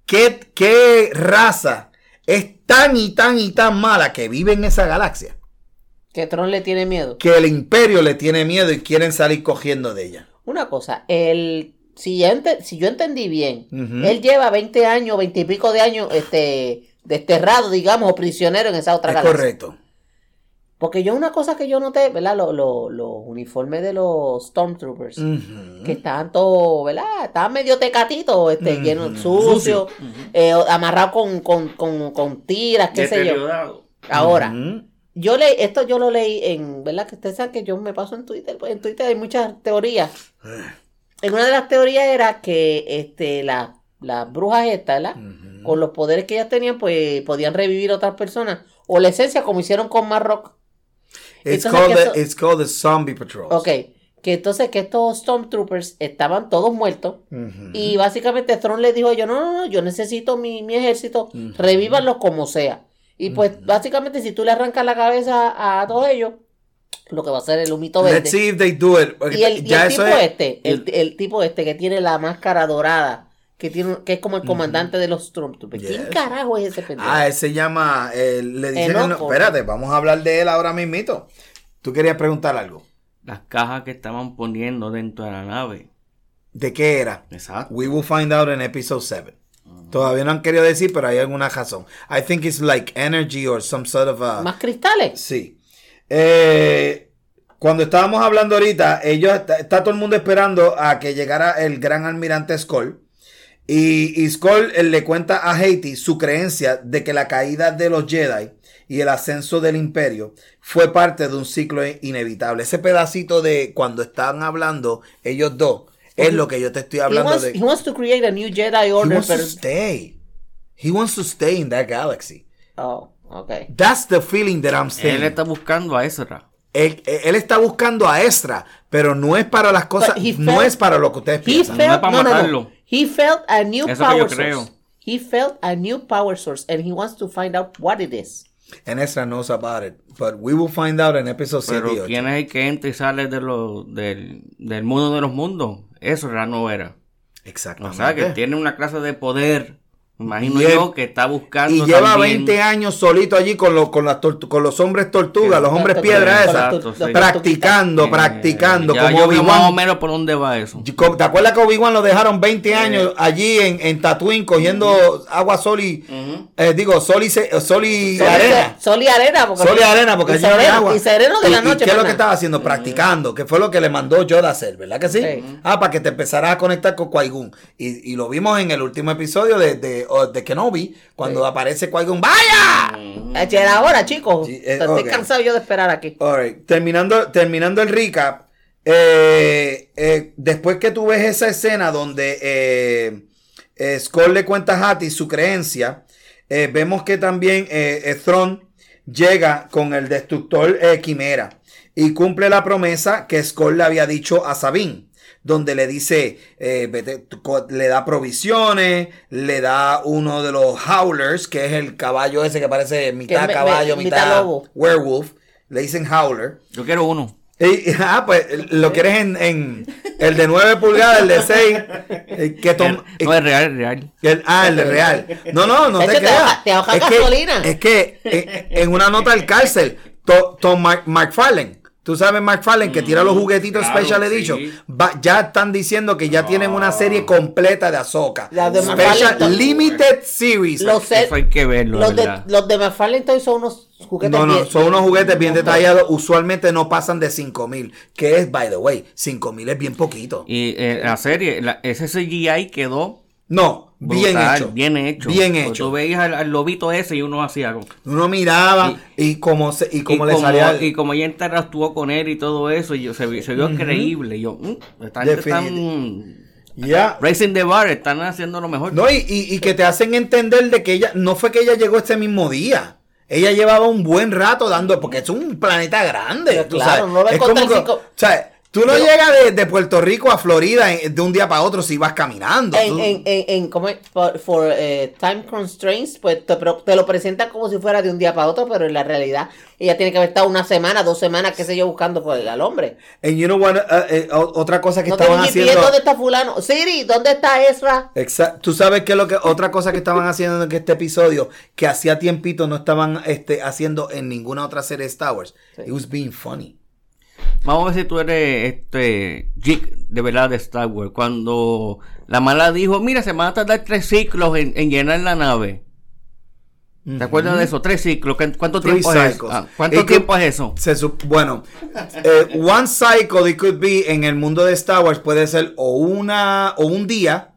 ¿Qué, qué raza es tan y tan y tan mala que vive en esa galaxia? Que Tron le tiene miedo. Que el imperio le tiene miedo y quieren salir cogiendo de ella. Una cosa, el, si, ya ente- si yo entendí bien, él lleva 20 años, 20 y pico de años este, desterrado, digamos, o prisionero en esa otra Es galaxia. correcto. Porque yo una cosa que yo noté, ¿verdad? Los los- los uniformes de los Stormtroopers, que estaban todos, ¿verdad? Estaban medio tecatitos, este, Ujú. llenos, sucios, eh, amarrados con, con, con, con tiras, qué sé yo. Ahora, yo leí, esto yo lo leí en, ¿verdad? Que ustedes saben que yo me paso en Twitter, pues en Twitter hay muchas teorías. En una de las teorías era que este, la- las brujas estas. Con los poderes que ellas tenían, pues podían revivir otras personas. O la esencia, como hicieron con Marrock. It's, Entonces, called the, it's called the Zombie Patrol. Ok, que entonces que estos Stormtroopers estaban todos muertos. Y básicamente Throne le dijo a ellos, no, no, no, yo necesito mi, mi ejército, revívanlos como sea. Y pues básicamente si tú le arrancas la cabeza a, todos ellos, lo que va a ser el humito verde. Let's see if they do it. Y el, y el eso tipo es- este, el, el tipo este que tiene la máscara dorada, que tiene que es como el comandante de los Stormtroopers. ¿Quién carajo es ese pendejo? Ah, él se llama. eh, le dicen. Espérate, vamos a hablar de él ahora mismito. Tú querías preguntar algo. Las cajas que estaban poniendo dentro de la nave. ¿De qué era? Exacto. We will find out in episode 7. Todavía no han querido decir, pero hay alguna razón. I think it's like energy or some sort of a. ¿Más cristales? Sí. Eh, cuando estábamos hablando ahorita, ellos está, está todo el mundo esperando a que llegara el gran almirante Skoll. Y, y Skoll eh, le cuenta a Haiti su creencia de que la caída de los Jedi y el ascenso del imperio fue parte de un ciclo inevitable. Ese pedacito de cuando estaban hablando ellos dos es lo que yo te estoy He hablando wants, de. he wants to create a new Jedi He Order, to pero... stay. He wants to stay in that galaxy. Oh, okay. That's the feeling that I'm saying. Él está buscando a Ezra. Él, él está buscando a Ezra, pero no es para las cosas, he no felt- es para lo que ustedes piensan. No es felt, para no, no, no. matarlo. He felt a new Eso que yo power creo. source. He felt a new power source and he wants to find out what it is. And Ezra knows about it, but we will find out in episode 7 y Pero 8. ¿quién es el que entra y sale de lo, del, del mundo de los mundos? Ezra no era. O Exactamente. sea, que tiene una clase de poder. Imagino Y él- yo que está buscando. y lleva también- 20 años solito allí con, los con, las con los hombres tortugas, los hombres piedra esas, sí. practicando, Eh, practicando, ya como yo más o Obi-Wan. menos por dónde va eso. ¿Te acuerdas que Obi-Wan lo dejaron 20 años allí en, en Tatooine cogiendo agua sol y, eh, digo, sol y, se- sol y Sol y- arena? Sol y arena. Porque Sol y arena, porque y allí sereno, agua. Y sereno de ¿Y- la y noche. qué es lo que estaba haciendo? Practicando, que fue lo que le mandó Yoda a hacer, ¿verdad que sí? Sí. Ah, para que te empezaras a conectar con Qui-Gon. Y, y lo vimos en el último episodio de, de, o- de Kenobi, cuando Sí. aparece Qui-Gon. ¡Vaya! Eh, Ya era hora, chicos. Sí, eh, Estoy cansado yo de esperar aquí. Terminando, terminando el recap, eh, eh, después que tú ves esa escena donde Skull le cuenta a Hattie su creencia, vemos que también Thrawn llega con el destructor Quimera y cumple la promesa que Skull le había dicho a Sabine. Donde le dice, eh, vete, tu co- le da provisiones, le da uno de los howlers, que es el caballo ese que parece mitad me- me- caballo, mitad mitad, lobo. werewolf, le dicen howler. Yo quiero uno. Y, ah, pues lo quieres en, en el de 9 pulgadas, el de 6, eh, que tom- No, es real, es real. el- ah, el de real. No, no, no De te hecho, te ahorra es que, gasolina. es que eh, en una nota del cárcel, To- Tom Mark, McFarlane, tú sabes McFarlane que tira los juguetitos claro, Special sí. Edition, va- ya están diciendo que ya tienen una serie completa de de Special McFarlane- Limited Series. Los, Eso hay que verlo, los, de, los de McFarlane Toys son unos juguetes No, no, bien- son unos juguetes bien detallados. Usualmente no pasan de 5 mil. Que es, by the way, 5 mil es bien poquito. Y eh, la serie, la- ese CGI quedó No, bien hecho. Bien hecho. Bien Porque hecho. Tú veías al, al lobito ese y uno hacía algo. Uno miraba y, como se, y como y le como, salía. el- y como ella interactuó con él y todo eso, y yo, se, se vio creíble. Y yo, mm, están, están Ya. Racing the Bar, están haciendo lo mejor. No, y, y- y que te hacen entender de que ella, no fue que ella llegó ese mismo día. Ella llevaba un buen rato dando, porque es un planeta grande. Pero tú claro, sabes. no a es como que, cinco- o sea, tú no Pero- llegas de, de Puerto Rico a Florida en- de un día para otro si vas caminando. En, en, en, en ¿cómo es? for, for, eh, time constraints, pues te, te lo presentan como si fuera de un día para otro, pero en la realidad ella tiene que haber estado una semana, dos semanas, qué sé yo, buscando por el al hombre. And you know what, uh, eh, o- otra cosa que No estaban haciendo. ¿dónde está fulano? Siri, ¿dónde está Ezra? Exa- Tú sabes que lo que otra cosa que estaban haciendo en este episodio que hacía tiempito no estaban este, haciendo en ninguna otra serie de Star Wars. Sí. It was being funny. Vamos a ver si tú eres este geek de verdad de Star Wars. Cuando la mala dijo, mira, se van a tardar tres ciclos en, en llenar la nave. ¿Te acuerdas de eso? Tres ciclos. ¿Cu- ¿Cuánto Three tiempo es eso? Ah, ¿Cuánto It could- tiempo es eso? Se bueno, eh, one cycle it could be en el mundo de Star Wars puede ser o una o un día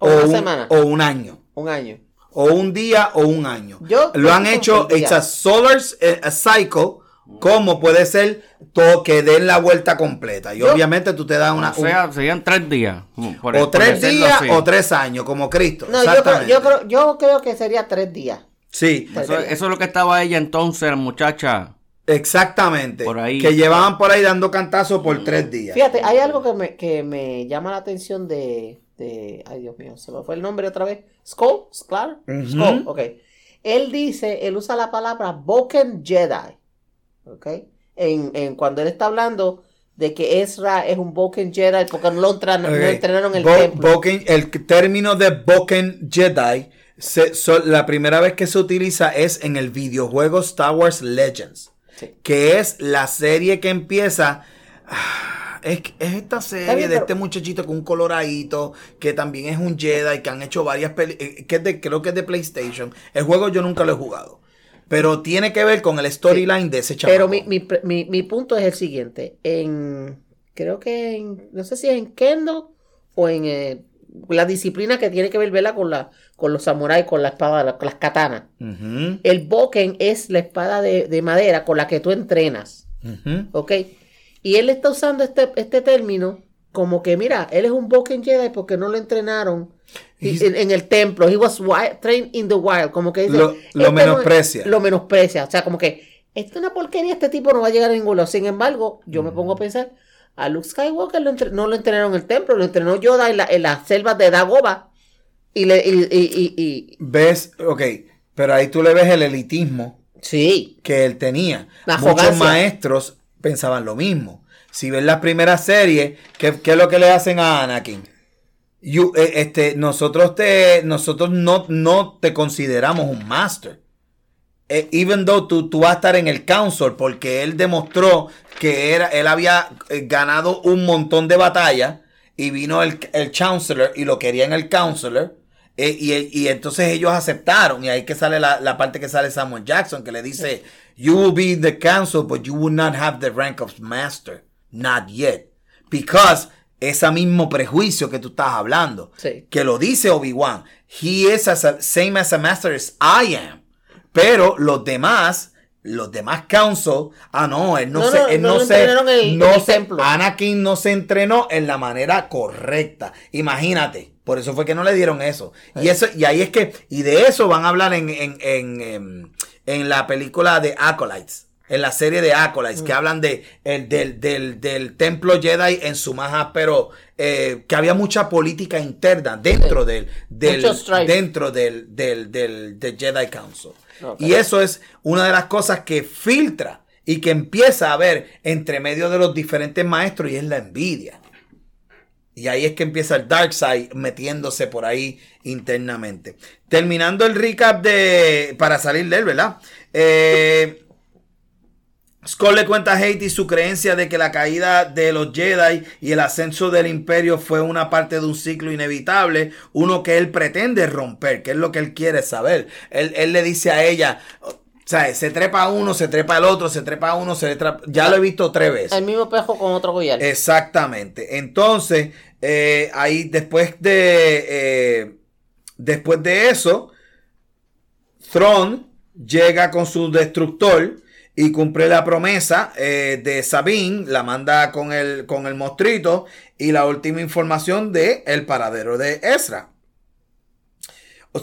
O una un, semana. o un año. Un año. O un día o un año. Yo Lo han hecho, it's a solar eh, a cycle, como puede ser todo que den la vuelta completa. Y Yo- obviamente tú te das una, o sea, serían tres días. por- un- o tres días así. o tres años, como Cristo. No, yo creo, yo, creo, yo creo que sería tres días. Sí, Tres Eso, días. eso es lo que estaba ella entonces, la muchacha. exactamente. Por ahí. Que llevaban por ahí dando cantazos por tres días. Fíjate, hay algo que me, que me llama la atención de, de. Ay, Dios mío, se me fue el nombre otra vez. Skull, claro. Ujú. Skull, ok. Él dice, él usa la palabra Boken Jedi. Ok. en, en cuando él está hablando de que Ezra es un Boken Jedi porque no lo entrenaron, no entrenaron en el Bo- templo. Boken- el término de Boken Jedi, se- so- la primera vez que se utiliza es en el videojuego Star Wars Legends, Sí. que es la serie que empieza... ah, Es, es esta serie bien, de pero- este muchachito con un coloradito que también es un Jedi que han hecho varias películas que es de, creo que es de PlayStation. El juego yo nunca lo he jugado, pero tiene que ver con el storyline de ese chaval. Pero mi, mi, mi, mi punto es el siguiente. En, creo que en, no sé si es en Kendo o en eh, la disciplina que tiene que ver ¿verdad? con, la, con los samuráis, con la espada, la- con las katanas. El Boken es la espada de, de madera con la que tú entrenas. ¿Ok? Y él está usando este, este término como que, mira, él es un Boken Jedi porque no lo entrenaron en, en el templo. He was wild- trained in the wild. Como que dice, Lo- lo "Este no es- menosprecia. lo menosprecia. O sea, como que, esto es una porquería, este tipo no va a llegar a ningún lado. Sin embargo, yo me pongo a pensar, a Luke Skywalker lo no lo entrenaron en el templo, lo entrenó Yoda en, la- en las selvas de Dagoba. Y le, y, y- y- ¿Ves? Ok, pero ahí tú le ves el elitismo sí, que él tenía. La Muchos maestros pensaban lo mismo. Si ves las primeras series, ¿qué, qué es lo que le hacen a Anakin? You- eh, este, nosotros te, nosotros no, no te consideramos un master. Eh, even though tú, tú vas a estar en el council porque él demostró que era, él había eh, ganado un montón de batallas y vino el, el chancellor y lo quería en el counselor y, y entonces ellos aceptaron y ahí que sale la, la parte que sale Samuel Jackson que le dice you will be in the council but you will not have the rank of master not yet because ese mismo prejuicio que tú estás hablando Sí. que lo dice Obi-Wan he is as a- same as a master as I am pero los demás los demás council ah no él no, No, se no, él no se el- no el se-. Anakin no se entrenó en la manera correcta. Imagínate. Por eso fue que no le dieron eso. Y eso, y ahí es que, y de eso van a hablar en, en, en, em, en la película de Acolytes. En la serie de Acolytes, Mm. que hablan de el, del, del, del templo Jedi en su más áspero, eh, que había mucha política interna dentro Sí. del, del dentro del, del, del, del Jedi Council. Y eso es una de las cosas que filtra y que empieza a ver entre medio de los diferentes maestros y es la envidia. Y ahí es que empieza el Dark Side metiéndose por ahí internamente. Terminando el recap de. para salir de él, ¿verdad? Eh, Skull le cuenta a Haiti su creencia de que la caída de los Jedi y el ascenso del imperio fue una parte de un ciclo inevitable, uno que él pretende romper, que es lo que él quiere saber. Él, él le dice a ella, o sea, se trepa uno, se trepa al otro, se trepa a uno, se trepa... Ya lo he visto tres veces. el mismo pejo con otro collar. Exactamente. Entonces, eh, ahí después de. eh, después de eso, Thrawn llega con su destructor y cumple la promesa eh, de Sabine, la manda con el, con el mostrito y la última información de el paradero de Ezra.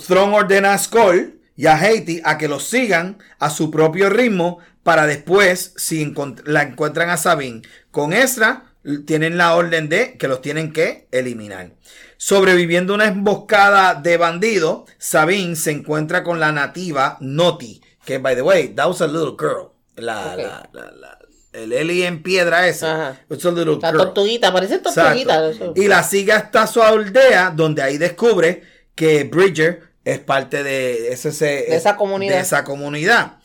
Thrawn ordena a Skull y a Haiti a que los sigan a su propio ritmo para después, si la encuentran a Sabine con Ezra, tienen la orden de que los tienen que eliminar. Sobreviviendo una emboscada de bandidos, Sabine se encuentra con la nativa Noti, que by the way, that was a little girl. La, Ok. la- la- la- el Eli en piedra ese. Ajá. It's a little La tortuguita, parece tortuguita. Exacto. Y la sigue hasta su aldea, donde ahí descubre que Bridger es parte de, ese, ese- De esa comunidad. de esa comunidad.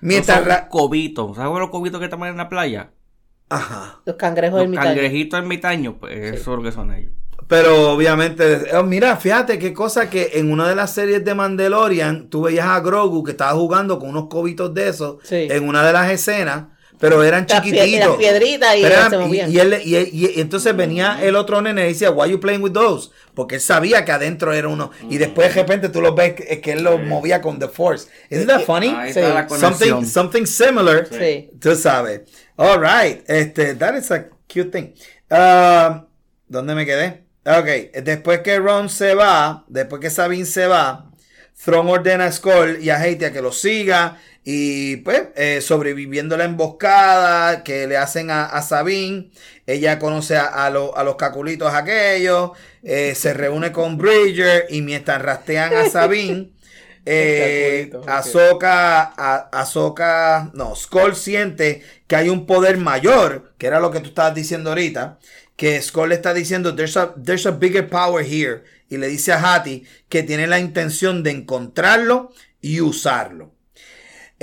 Mientras Mientras... ra- cobitos, ¿sabes los cobitos que están en la playa? Ajá. Los cangrejos Los ermitaños. cangrejitos ermitaños, pues eso es lo que son ellos. Pero obviamente, oh, mira, fíjate qué cosa que en una de las series de Mandalorian tú veías a Grogu que estaba jugando con unos cobitos de esos Sí. en una de las escenas, pero eran Las chiquititos. las piedritas y eran- se movían. y, él- y- y- y entonces venía el otro nene y decía, why you playing with those? Porque él sabía que adentro era uno. Y después de repente tú los ves que, que él lo movía con the force. Isn't that funny? Ahí Sí. está la conexión. Something, something similar. Sí. Tú sabes. All right. Este, that is a cute thing. Um, ¿Dónde me quedé? Ok. Después que Ron se va, después que Sabine se va, Thrawn ordena a Skull y a Haiti a que lo siga. Y pues, eh, sobreviviendo la emboscada que le hacen a, a Sabine. Ella conoce a, a lo- a los caculitos aquellos. eh, se reúne con Bridger. Y mientras rastrean a Sabine, eh, Ahsoka, no, Skull siente que hay un poder mayor, que era lo que tú estabas diciendo ahorita, que Skull le está diciendo, there's a, there's a bigger power here, y le dice a Hattie que tiene la intención de encontrarlo y usarlo.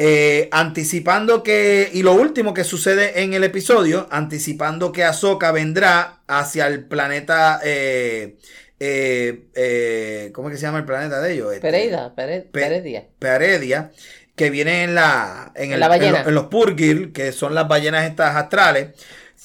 Eh, anticipando que, y lo último que sucede en el episodio, anticipando que Ahsoka vendrá hacia el planeta, eh, eh, ¿cómo es que se llama el planeta de ellos? Este, Pereira, Pere- Pe- Peredia. Peredia, que viene en la en, En el- la ballena. en lo- en los Purgil, que son las ballenas estas astrales.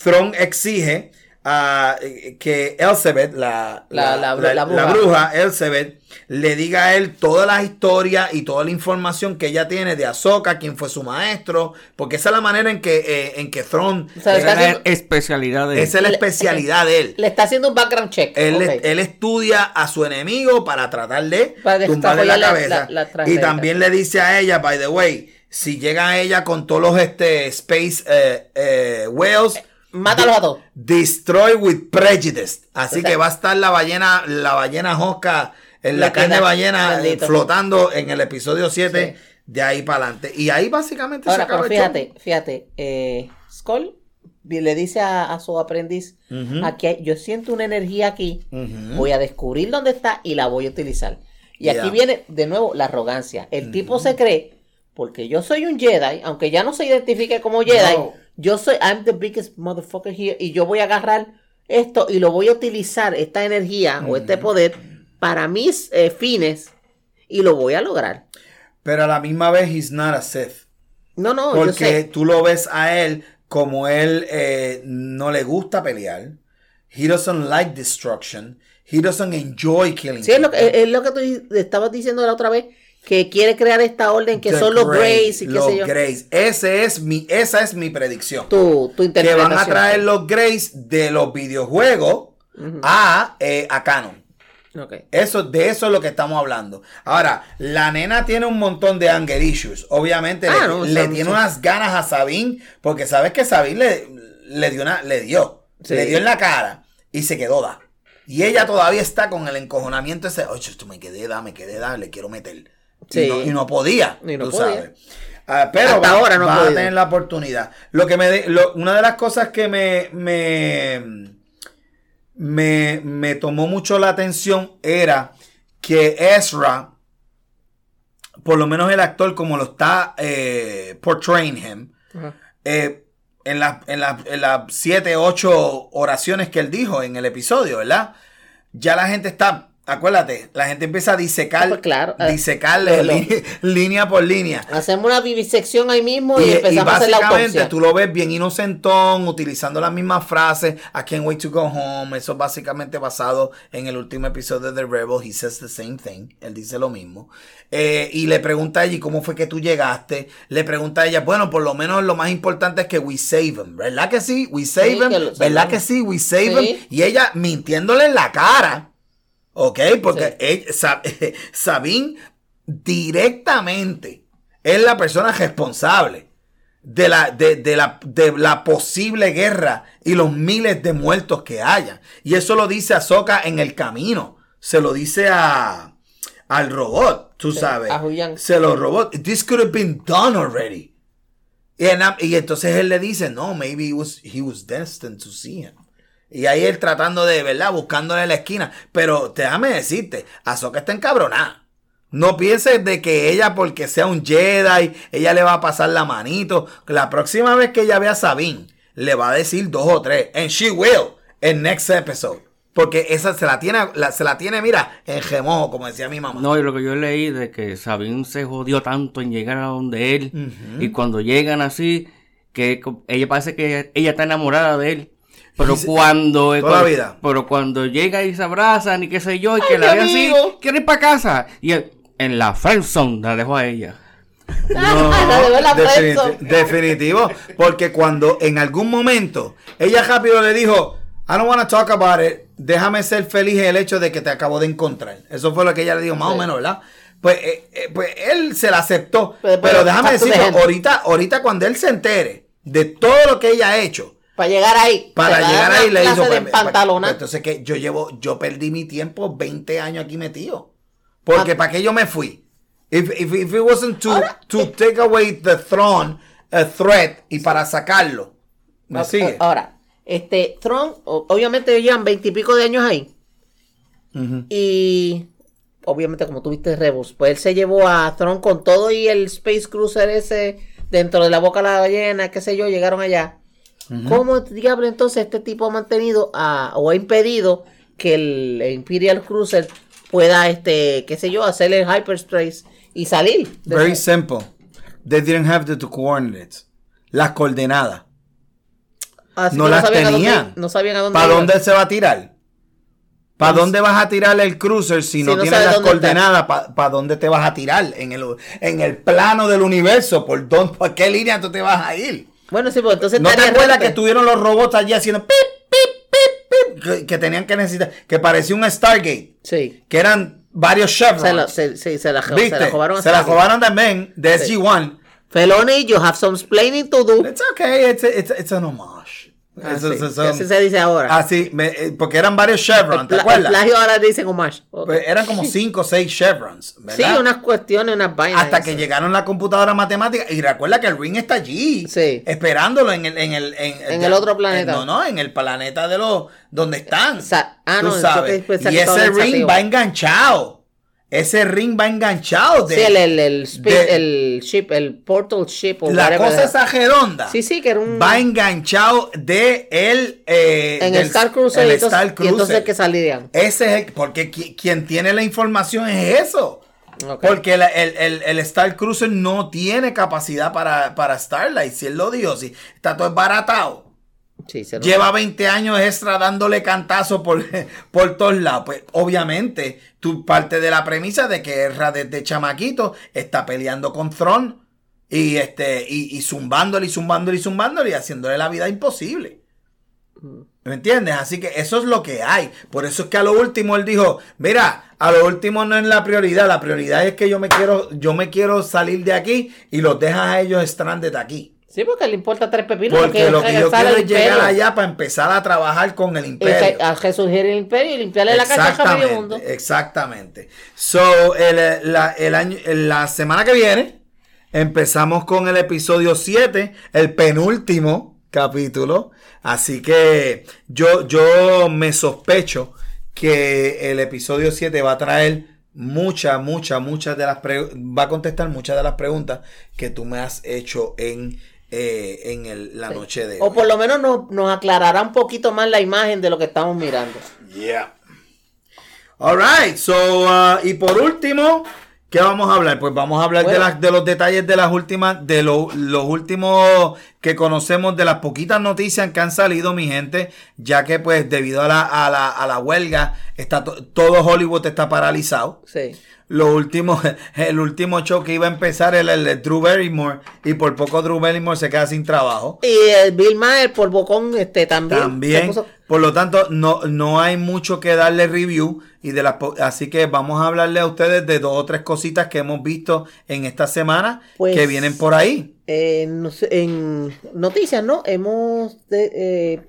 Thrawn exige eh, que Elizabeth, la, La- la bru- la bruja. bruja, Elizabeth, le diga a él todas las historias y toda la información que ella tiene de Ahsoka, quién fue su maestro, porque esa es la manera en que, eh, en que Thrawn, O sea, es la haciendo- especialidad de él. esa es la Le- especialidad de él. Le está haciendo un background check. Él, él estudia a su enemigo para tratar de Para tumbarle la cabeza. la- la y también le dice a ella, by the way, si llega a ella con todos los este, space eh, eh, whales, Mátalos a todos. destroy with prejudice. Así que va a estar la ballena, la ballena Hosca en la carne de ballena flotando en el episodio 7 Sí. de ahí para adelante. Y ahí básicamente se acaba pero el show. fíjate, fíjate, eh, Skull le dice a, a su aprendiz, aquí hay- yo siento una energía aquí, voy a descubrir dónde está y la voy a utilizar. Y Yeah. aquí viene de nuevo la arrogancia. El tipo se cree, porque yo soy un Jedi, aunque ya no se identifique como Jedi, No. Yo soy, I'm the biggest motherfucker here, y yo voy a agarrar esto y lo voy a utilizar, esta energía o este poder, para mis eh, fines, y lo voy a lograr. Pero a la misma vez, he's not a Sith. No, no, yo Porque sé. tú lo ves a él como él eh, no le gusta pelear. He doesn't like destruction. He doesn't enjoy killing Sí, es lo, que, es lo que tú estabas diciendo la otra vez, que quiere crear esta orden que The son los Greys y qué los sé yo. Greys. Ese es mi, esa es mi predicción. Tu, tu que interpretación. van a traer los Greys de los videojuegos a, eh, a Canon. Ok. Eso, de eso es lo que estamos hablando. Ahora, la nena tiene un montón de anger issues. Obviamente Ah, le, no, le sí, tiene unas ganas a Sabine, porque sabes que Sabine le, le dio una, le dio, Sí. le dio en la cara y se quedó da. Y ella todavía está con el encojonamiento ese, oye, esto me quedé da, me quedé da, le quiero meter. Sí. Y, no, y no podía, Y no tú podía. sabes. Ah, pero Hasta va, ahora no va a tener la oportunidad. Lo que me de- lo- una de las cosas que me, me, me, me tomó mucho la atención era que Ezra, por lo menos el actor como lo está eh, portraying him, eh, en las en la- en las siete, ocho oraciones que él dijo en el episodio, ¿verdad? Ya la gente está, acuérdate, la gente empieza a disecar, Pues claro, eh, disecarle lo- lo- li- línea por línea. Hacemos una vivisección ahí mismo y, Y, y empezamos a hacer la autopsia. tú lo ves bien inocentón, utilizando las mismas frases. I can't wait to go home. Eso es básicamente basado en el último episodio de The Rebel. He says the same thing. Él dice lo mismo. Eh, y le pregunta a ella, ¿y cómo fue que tú llegaste? Le pregunta a ella, bueno, por lo menos lo más importante es que we save him. ¿Verdad que sí? We save Sí, him. que lo ¿Verdad que sí? We save Sí. him. Y ella mintiéndole en la cara. ¿Ok? Porque Sí. directamente es la persona responsable de la, de, de la, de la posible guerra y los miles de muertos que haya. Y eso lo dice Ahsoka en el camino. Se lo dice a, al robot, tú Sí, sabes. a. Se lo robó. This could have been done already. Y, en- y entonces él le dice, no, maybe he was, he was destined to see him. Y ahí él tratando de, ¿verdad? Buscándole la esquina. Pero déjame decirte, Ahsoka está encabronada. No pienses de que ella, porque sea un Jedi, ella le va a pasar la manito. La próxima vez que ella vea a Sabine, le va a decir dos o tres. And she will, en next episode. Porque esa se la tiene, la- se la tiene, mira, en gemojo, como decía mi mamá. No, y lo que yo leí de que Sabine se jodió tanto en llegar a donde él. Y cuando llegan así, que ella parece que ella está enamorada de él. Pero cuando, Toda la vida. pero cuando llega y se abrazan y qué sé yo, y que la ve así, quiere ir para casa. Y él, en la friendzone la dejó a ella. La dejó en la friendzone. definitivo. Porque cuando en algún momento ella rápido le dijo, I don't want to talk about it, déjame ser feliz en el hecho de que te acabo de encontrar. Eso fue lo que ella le dijo, más o menos, ¿verdad? Pues, eh, eh, pues él se la aceptó. Pero- Pero, pero déjame de decirlo, ahorita, ahorita cuando él se entere de todo lo que ella ha hecho, Para llegar ahí. para llegar ahí le hizo de pues, pues, entonces que yo llevo yo perdí mi tiempo 20 años aquí metido porque Ah. para qué yo me fui If, if, if it wasn't to, to take away the throne, a threat, y para sacarlo. ¿Me Ok, sigue? Ahora, este, Tron, o- obviamente ellos llevan veintipico de años ahí. Y obviamente, como tuviste Rebels, pues él se llevó a Tron con todo y el Space Cruiser ese dentro de la boca de la ballena, qué sé yo, llegaron allá. ¿Cómo diablo entonces este tipo ha mantenido a- o ha impedido que el Imperial Cruiser pueda, este, qué sé yo, hacer el hyperspace y salir? Very simple. They didn't have the two coordinates. Las coordenadas. Así no las tenían. no sabían a dónde ¿Para dónde se va a tirar? ¿Para dónde vas a tirar el cruiser si, no, no tienes las coordenadas? ¿Para dónde te vas a tirar? En el, en el plano del universo. ¿Por, dónde, ¿Por qué línea tú te vas a ir? Bueno, sí, pues entonces ¿No te acuerdas que tuvieron los robots allí haciendo pip, pip, pip, pip? Que, que tenían que necesitar, que parecía un Stargate, Sí. que eran varios chevrons. Se la, se, sí, se la, se robaron. Se la robaron también de Sí. SG-1. Felony, you have some explaining to do. It's okay, it's, it's, it's an homage. Ah, Eso- sí, eso que son- así se dice ahora. Así, me- eh, porque eran varios chevrons, ¿te acuerdas? plagio ahora dicen homage. Pues eran como 5 o 6 chevrons, Sí, ¿verdad? unas cuestiones, unas vainas. Hasta que llegaron la computadora matemática y recuerda que el ring está allí, Sí. esperándolo en el en el en, En el otro planeta. No, no, en el planeta de los donde están. Sa- ah, Tú no, sabes. Y ese ring va enganchado. Ese ring va enganchado de Sí, el, el, el, de- el ship, el portal ship. O la cosa esa redonda. Sí, sí, que era un. Va enganchado de el eh, en del- el Star Cruiser. el y entonces, Star y entonces Cruiser. que salían. Ese es el, porque qui- quien tiene la información es eso. Porque la- el, el, el Star Cruiser no tiene capacidad para, para Starlight. Si él lo dijo, si está todo baratado. Sí, se Lleva 20 años extra dándole cantazo por, por todos lados. Pues obviamente, tú parte de la premisa de que Erra desde chamaquito está peleando con Thron y este y, y zumbándole y zumbándole y zumbándole y haciéndole la vida imposible. ¿Me entiendes? Así que eso es lo que hay. Por eso es que a lo último él dijo, mira, a lo último no es la prioridad, la prioridad es que yo me quiero, yo me quiero salir de aquí y los dejas a ellos stranded aquí. Sí, porque le importa tres pepinos. Porque lo que yo quiero es llegar allá para empezar a trabajar con el imperio. a resurgir el imperio y limpiarle la cachaca a medio mundo. Exactamente. So, el, la, el año, la semana que viene empezamos con el episodio 7, el penúltimo capítulo. Así que yo, yo me sospecho que el episodio 7 va a traer muchas, muchas, muchas de las pre- va a contestar muchas de las preguntas que tú me has hecho en, eh, en el- la Sí. noche de O hoy. por lo menos nos, nos aclarará un poquito más la imagen de lo que estamos mirando. Yeah. All right. So, uh, y por último, ¿qué vamos a hablar? Pues vamos a hablar de, las, de los detalles de las últimas, de lo- los últimos que conocemos, de las poquitas noticias que han salido, mi gente, ya que pues debido a la, a la, a la huelga, está to- todo Hollywood está paralizado. Sí. Lo último, el último show que iba a empezar era el de Drew Barrymore y por poco Drew Barrymore se queda sin trabajo. Y el Bill Maher por bocón este, también. También, por lo tanto, no, no hay mucho que darle review y de las así que vamos a hablarle a ustedes de dos o tres cositas que hemos visto en esta semana Pues- que vienen por ahí. Eh, no sé, en noticias, ¿no? Hemos de- eh,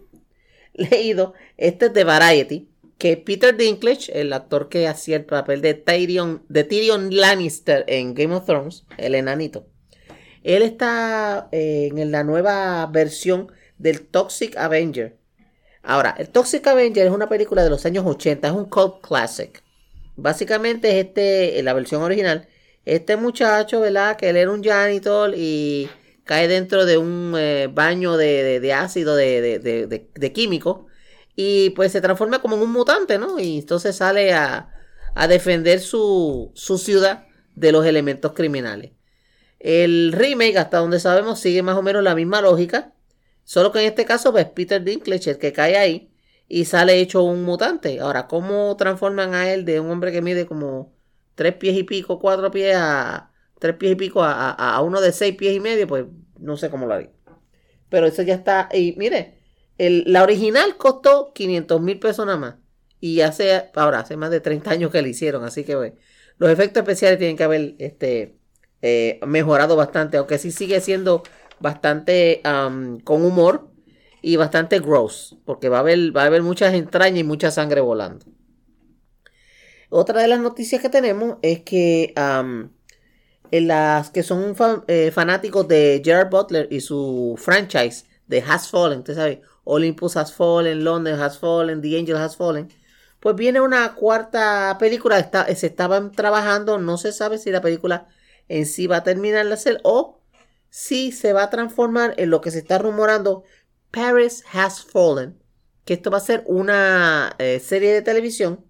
leído este es de Variety, que Peter Dinklage, el actor que hacía el papel de Tyrion, de Tyrion Lannister en Game of Thrones, el enanito, él está eh, en la nueva versión del Toxic Avenger. Ahora, el Toxic Avenger es una película de los años 80, es un cult classic. Básicamente es este, la versión original, este muchacho, ¿verdad? Que él era un janitor y cae dentro de un eh, baño de, ácido de químico y pues se transforma como en un mutante, ¿no? Y entonces sale a, a defender su, su ciudad de los elementos criminales. El remake, hasta donde sabemos, sigue más o menos la misma lógica, solo que en este caso pues Peter Dinklage que cae ahí y sale hecho un mutante. Ahora, ¿cómo transforman a él de un hombre que mide como tres pies y pico, cuatro pies a tres pies y pico a, a- a uno de seis pies y medio? Pues no sé cómo lo haría. Pero eso ya está. Y mire, la original costó 500 mil pesos nada más. Y hace, ahora, hace más de 30 años que la hicieron. Así que pues, los efectos especiales tienen que haber este, eh, mejorado bastante. Aunque sí sigue siendo bastante con humor y bastante gross. Porque va a haber, va a haber muchas entrañas y mucha sangre volando. Otra de las noticias que tenemos es que en las que son eh, fanáticos de Gerard Butler y su franchise de Has Fallen, usted sabe, Olympus Has Fallen, London Has Fallen, The Angel Has Fallen, pues viene una cuarta película, está, se estaban trabajando, no se sabe si la película en sí va a terminar de hacer o si se va a transformar en lo que se está rumorando Paris Has Fallen, que esto va a ser una eh, serie de televisión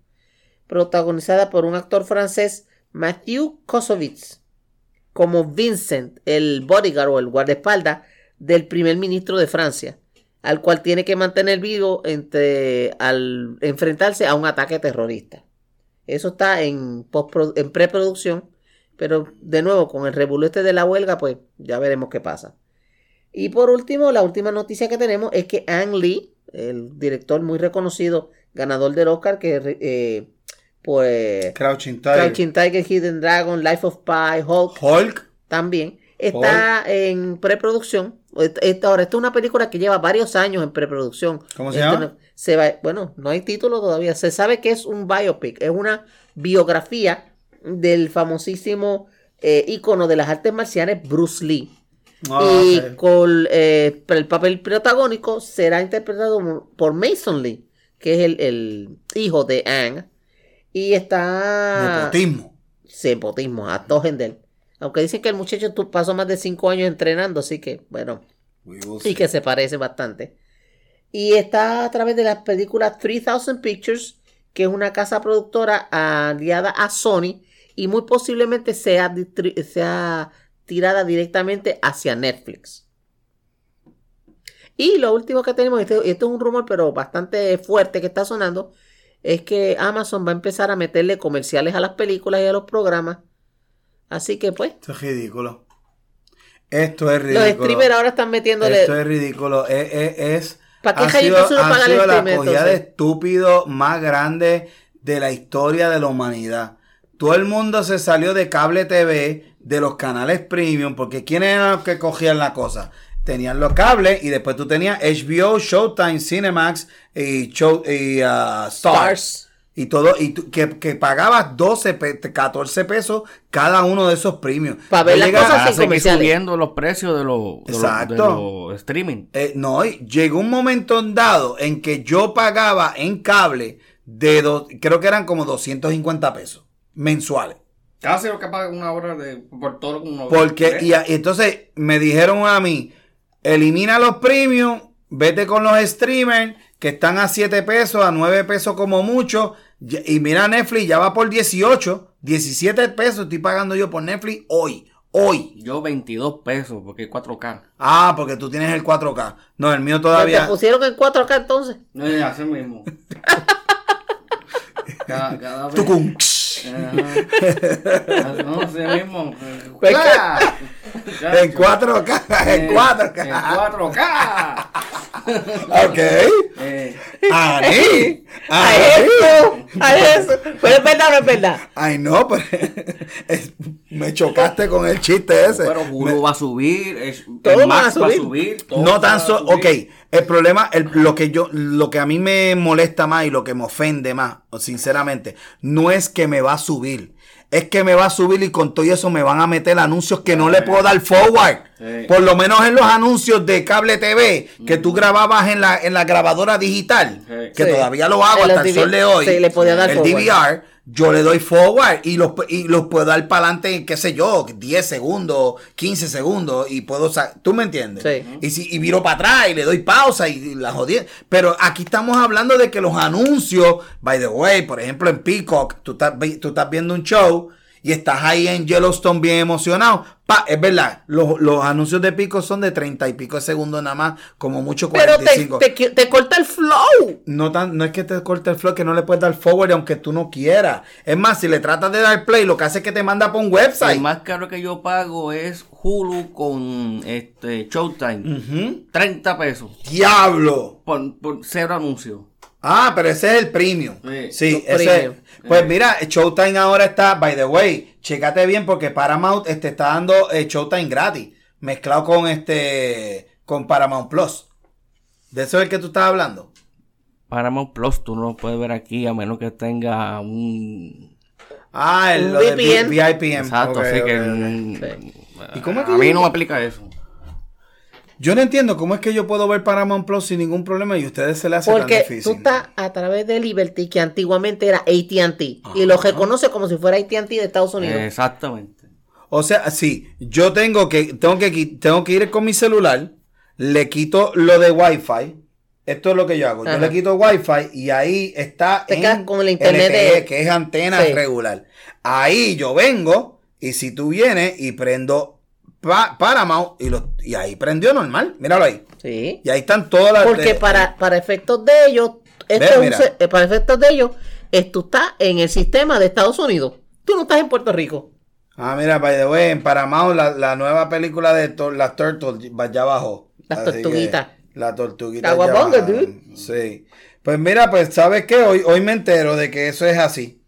protagonizada por un actor francés, Matthew Kosovitz, como Vincent, el bodyguard o el guardaespaldas del primer ministro de Francia, al cual tiene que mantener vivo entre, al enfrentarse a un ataque terrorista. Eso está en, postpro- en preproducción, pero de nuevo, con el revuelo este de la huelga, pues ya veremos qué pasa. Y por último, la última noticia que tenemos es que Ang Lee, el director muy reconocido, ganador del Oscar, que eh, pues Crouching Tiger. Crouching Tiger, Hidden Dragon, Life of Pi, Hulk Hulk. también está en preproducción. Esta- Ahora, esta es una película que lleva varios años en preproducción. ¿Cómo se Esto llama? no- se va- bueno, no hay título todavía. Se sabe que es un biopic, es una biografía del famosísimo eh, ícono de las artes marciales Bruce Lee. Ah, y con eh, el papel protagónico será interpretado por Mason Lee, que es el, el hijo de Ang. Y está. Nepotismo. Nepotismo, a él. Aunque dicen que el muchacho pasó más de cinco años entrenando, así que, bueno, y que se parece bastante. Y está a través de las películas 3000 Pictures, que es una casa productora aliada a Sony y muy posiblemente sea, sea tirada directamente hacia Netflix. Y lo último que tenemos, este, esto es un rumor pero bastante fuerte que está sonando, es que Amazon va a empezar a meterle comerciales a las películas y a los programas. Así que pues, Esto es ridículo. Esto es los ridículo. streamers ahora están metiéndole... Esto es ridículo. Es, es, es- ¿Para qué ha sido, lo ha paga el sido la cogida de estúpido más grande de la historia de la humanidad. Todo el mundo se salió de cable TV, de los canales premium, porque ¿quiénes eran los que cogían la cosa? Tenían los cables y después tú tenías HBO, Showtime, Cinemax y, Show, y Stars. Stars. Y todo, y tú- que, que pagabas 12, pe- 14 pesos cada uno de esos premios. Pa' ver las cosas sin subiendo los precios de los, de los- de Exacto. los streaming. Eh, no, llegó un momento dado en que yo pagaba en cable de, do- creo que eran como 250 pesos mensuales. Casi lo que paga una hora de, por todo uno. Porque, y, a- y entonces me dijeron a mí, elimina los premium, vete con los streamers que están a 7 pesos, a 9 pesos como mucho, y mira Netflix, ya va por 18, 17 pesos estoy pagando yo por Netflix hoy, hoy. Yo 22 pesos porque hay 4K. Ah, porque tú tienes el 4K. No, el mío ¿Te todavía... pusieron en 4K entonces? No es así mismo. cada, cada vez. No, así mismo. Pues. En 4K, en 4K. En 4K. Ok. Eh. ¡A Ani. eso! ¡A eso! Pero es verdad o no es verdad. Ay, no, pero es- me chocaste con el chiste ese. pero Hulu va a subir. es- Todo el va a Max va a subir. subir. todo No tan a solo, subir. ok, el problema, el- lo que yo, lo que a mí me molesta más y lo que me ofende más, sinceramente, no es que me va a subir, es que me va a subir y con todo eso me van a meter anuncios que no le puedo dar forward. Sí. Por lo menos en los anuncios de cable TV que tú grababas en la, en la grabadora digital, Sí. que Sí. todavía lo hago En hasta el sol de hoy. sí, le podía dar el forward. DVR, yo le doy forward y los, y los puedo dar para adelante en, qué sé yo, 10 segundos, 15 segundos y puedo, ¿tú me entiendes? Sí. Y, si, y viro para atrás y le doy pausa y la jodí. Pero aquí estamos hablando de que los anuncios, by the way, por ejemplo en Peacock, tú estás, tú estás viendo un show y estás ahí en Yellowstone bien emocionado. Pa, es verdad, los, los anuncios de Peacock son de 30 y pico de segundos nada más, como mucho Pero te, 45. te, te corta el flow. No, tan, no es que te corte el flow, que no le puedes dar forward aunque tú no quieras. Es más, si le tratas de dar play, lo que hace es que te manda por un website. El más caro que yo pago es Hulu con este Showtime. Ujú. 30 pesos. ¡Diablo! Por, por cero anuncios. Ah, pero ese es el premium. Sí. Ese. premium. Pues mira, Showtime ahora está, by the way, chécate bien porque Paramount este, está dando eh, Showtime gratis, mezclado con este, con Paramount Plus. ¿De eso es el que tú estás hablando? Paramount Plus tú no lo puedes ver aquí a menos que tenga un Ah, el VPN. V- VIPN. Exacto, así que. Sí. ¿Y cómo es que a mí no me aplica eso. Yo no entiendo cómo es que yo puedo ver Paramount Plus sin ningún problema y ustedes se le hace tan Porque difícil. tú estás a través de Liberty, que antiguamente era AT&T, y lo reconoce como si fuera AT&T de Estados Unidos. Exactamente. O sea, sí, yo tengo que, tengo que, tengo que ir con mi celular, le quito lo de Wi-Fi. Esto es lo que yo hago. Yo le quito Wi-Fi y ahí está Te quedas con el internet LTE, de- que es antena Sí. regular. Ahí yo vengo y si tú vienes y prendo pa- Paramount y, lo, y ahí prendió normal. Míralo ahí. Sí. Y ahí están todas las. Porque para, para efectos de ellos, esto Ve, es un mira. se- eh, para efectos de ellos, tú estás en el sistema de Estados Unidos. Tú no estás en Puerto Rico. Ah, mira, by the way, en Paramount la, la nueva película de las Turtles ya bajó. Las tortuguitas. La tortuguita. Caguabonga, ya dude. Sí. Pues mira, pues sabes qué, hoy, hoy me entero de que eso es así.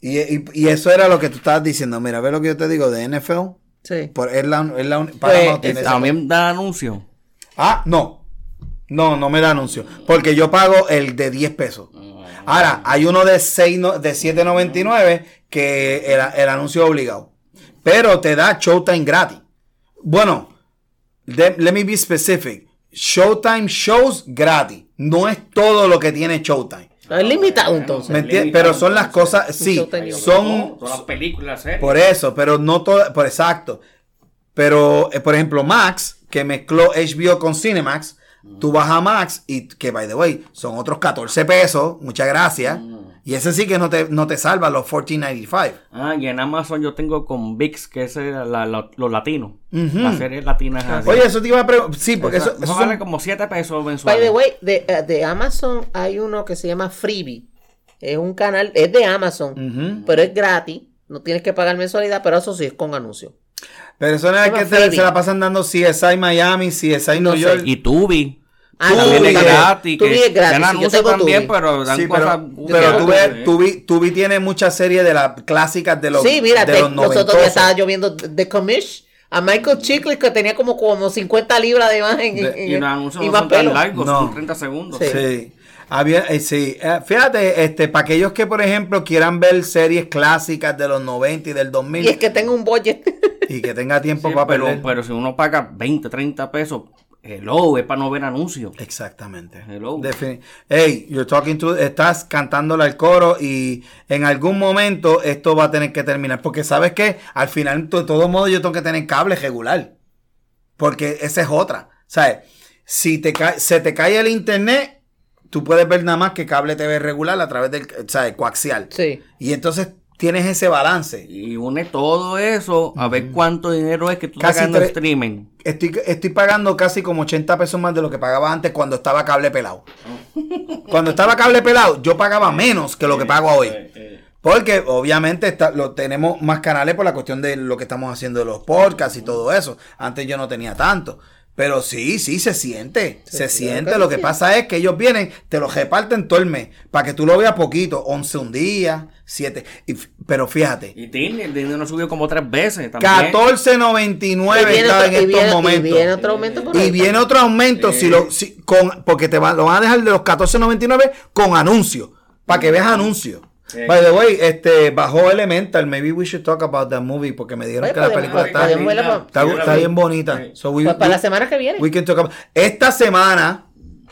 Y, y- y eso era lo que tú estabas diciendo. Mira, ve lo que yo te digo de NFL. Sí. Por, es la, es la tiene esa- También da anuncio. Ah, no. No, no me da anuncio. Porque yo pago el de 10 pesos. Ahora, hay uno de 6, no- de 7.99 que el, el anuncio es obligado. Pero te da Showtime gratis. Bueno, let me be specific. Showtime shows gratis. No es todo lo que tiene Showtime. Es limitado entonces. ¿Me entiendes? Pero son las cosas, sí, son Todas las películas, ¿eh? por eso, pero no todo, por exacto. Pero, eh, por ejemplo, Max, que mezcló HBO con Cinemax, tú vas a Max y que, by the way, son otros 14 pesos, muchas gracias. Y ese sí que no te, no te salva los 14.95. Ah, y en Amazon yo tengo con VIX, que es la- la- los latinos. Ujú. Las series latinas. así. Oye, eso te iba a preguntar. Sí, porque eso, eso, eso vale son- como 7 pesos By mensuales. the way, de, eh, de Amazon hay uno que se llama Freebie. Es un canal, es de Amazon, pero es gratis. No tienes que pagar mensualidad, pero eso sí es con anuncio. Pero eso no es que se la pasan dando CSI Miami, CSI No New sé. York. Y Tubi. Ah, es que- gratis. Tubi que es gratis, sí, yo tengo también, Tubi. pero dan Sí, cosas. pero, pero yo tú ves, Tubi. Tubi, Tubi tiene muchas series de las clásicas de los sí, mira, de te- los nosotros ya estaba lloviendo The Commish a Michael Chiklis que tenía como, como 50 libras de más en, en- Y los anuncios no más son tan largos, No. son 30 segundos. Sí. Sí. Había, eh, sí. Eh, fíjate, este, para aquellos que, por ejemplo, quieran ver series clásicas de los 90 y del 2000 Y es que tengo un budget. y que tenga tiempo Sí, para pero, perder. pero si uno paga 20, 30 pesos, hello, es para no ver anuncios. Exactamente. Hello. Defini- hey, you're talking to, estás cantándole al coro y en algún momento esto va a tener que terminar. Porque sabes que al final, de todo modo, yo tengo que tener cable regular. Porque esa es otra. ¿Sabes? Si te cae, se te cae el internet, tú puedes ver nada más que cable TV regular a través del, ¿sabes? Coaxial. Sí. Y entonces tienes ese balance. Y une todo eso a ver cuánto dinero es que tú Casi estás tre- streaming. Estoy, estoy pagando casi como 80 pesos más de lo que pagaba antes cuando estaba cable pelado. Cuando estaba cable pelado, yo pagaba menos que lo que pago hoy. Porque obviamente está- lo, tenemos más canales por la cuestión de lo que estamos haciendo de los podcasts y todo eso. Antes yo no tenía tanto. Pero sí, sí, se siente. Se, siente. que Lo que pasa es que ellos vienen, te lo reparten todo el mes. Para que tú lo veas poquito. 11 un día, 7. y f- pero fíjate. Y Disney, el dinero no subió como tres veces también. 14.99 Y viene estaba en estos viene- y momentos. viene otro aumento por Y ahí. viene otro aumento si lo, si- con, porque te va- lo van a dejar de los 14.99 con anuncio. Para que veas By the way, este, bajó Elemental. Maybe we should talk about that movie porque me dijeron Oye, que la película está, bien bonita. Sí. So we- Pues para we- la semana que viene. we can talk about- Esta semana,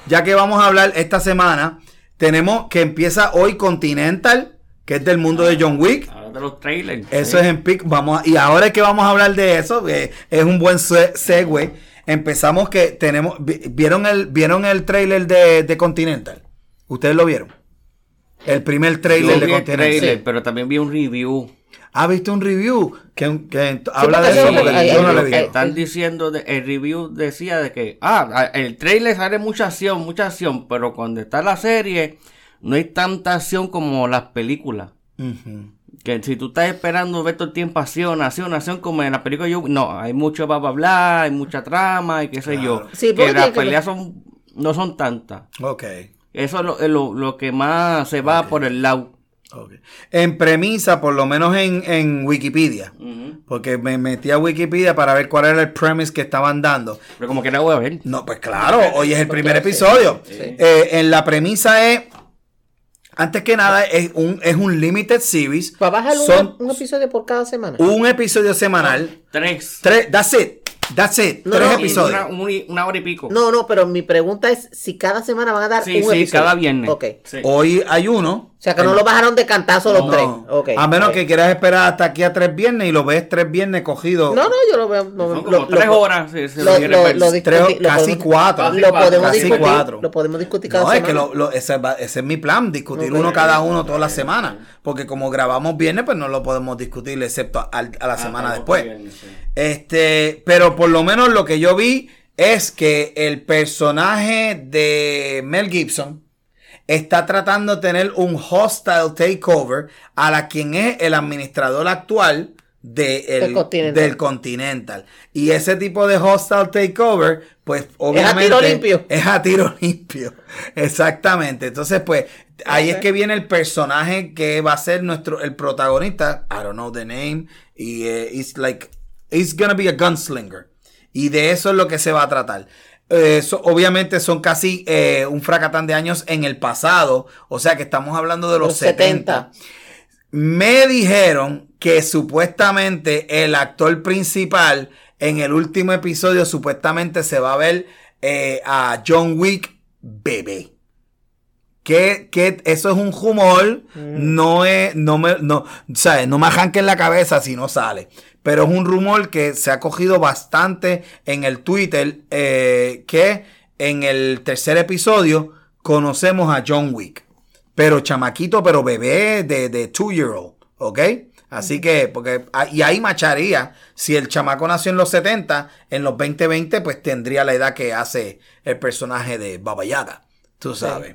ya que vamos a hablar esta semana, tenemos que empieza hoy Continental, que es del mundo de John Wick. Ahora de los trailers. Eso Sí. es en PIC. Vamos a- y ahora que vamos a hablar de eso, es un buen se- segue. Empezamos que tenemos. vi- ¿Vieron el, vieron el trailer de, de Continental? ¿Ustedes lo vieron? El primer trailer de Continental. trailer, Sí. pero también vi un review. ¿Ha visto un review que, que habla de eso? Porque yo no que ahí- están diciendo, de- el review decía de que, ah, el trailer sale mucha acción, mucha acción, pero cuando está la serie, no hay tanta acción como las películas. Ujú. Que si tú estás esperando ver todo el tiempo acción, acción, acción, como en la película yo, no, hay mucho bla bla bla, hay mucha trama y qué sé yo. Sí, porque que las que- peleas son, no son tantas. Ok. Eso es lo, es lo, lo que más se va por el lado. ok. En premisa, por lo menos en, en Wikipedia. Porque me metí a Wikipedia para ver cuál era el premise que estaban dando. Pero como que la voy a ver. No, pues claro, hoy es el primer episodio. sí. Eh, en la premisa es, Antes que nada, es un, es un limited series. Para bajar un, un episodio por cada semana. un episodio semanal. Tres. Tres, that's it. That's it. No, Tres no, episodios. Una, un- una hora y pico. No, no, pero mi pregunta es si cada semana van a dar sí, un sí, episodio. cada viernes. Ok. Sí. Hoy hay uno. O sea que no lo bajaron de cantazo los No. tres. Ok. A menos que quieras esperar hasta aquí a tres viernes y lo ves tres viernes cogido. No, no, yo lo veo. no, Son lo- como lo- tres lo- horas. si se Lo, lo quiere lo- ver. lo Tres- discuti- lo casi cuatro. Lo podemos Casi discutir. cuatro. Lo podemos discutir cada No, es semana. que lo, lo- ese, va- ese es mi plan, discutir uno cada uno toda la semana. Porque como grabamos viernes, pues no lo podemos discutir excepto al- a, la Ah, semana tampoco después. viernes, sí. Este, pero por lo menos lo que yo vi es que el personaje de Mel Gibson está tratando de tener un hostile takeover a la quien es el administrador actual de el- Del Continental. del Continental. Y ese tipo de hostile takeover, pues obviamente tiro limpio. Es a tiro limpio. Exactamente. Entonces, pues, ahí es que viene el personaje que va a ser nuestro, el protagonista. I don't know the name. Y eh, it's like, it's gonna be a gunslinger. Y de eso es lo que se va a tratar. Eh, so- obviamente son casi eh, un fracatán de años en el pasado. O sea que estamos hablando de los, Los 70. 70. Me dijeron que supuestamente el actor principal en el último episodio supuestamente se va a ver eh, a John Wick bebé. Que, que eso es un rumor, no es, no me, no, ¿sabes? No me arranquen la cabeza si no sale. Pero es un rumor que se ha cogido bastante en el Twitter, eh, que en el tercer episodio conocemos a John Wick. Pero chamaquito, pero bebé de, de two year old, ¿ok? Así que, porque, y ahí macharía, si el chamaco nació en los 70, en los 2020, pues tendría la edad que hace el personaje de Baba Yaga, tú sabes.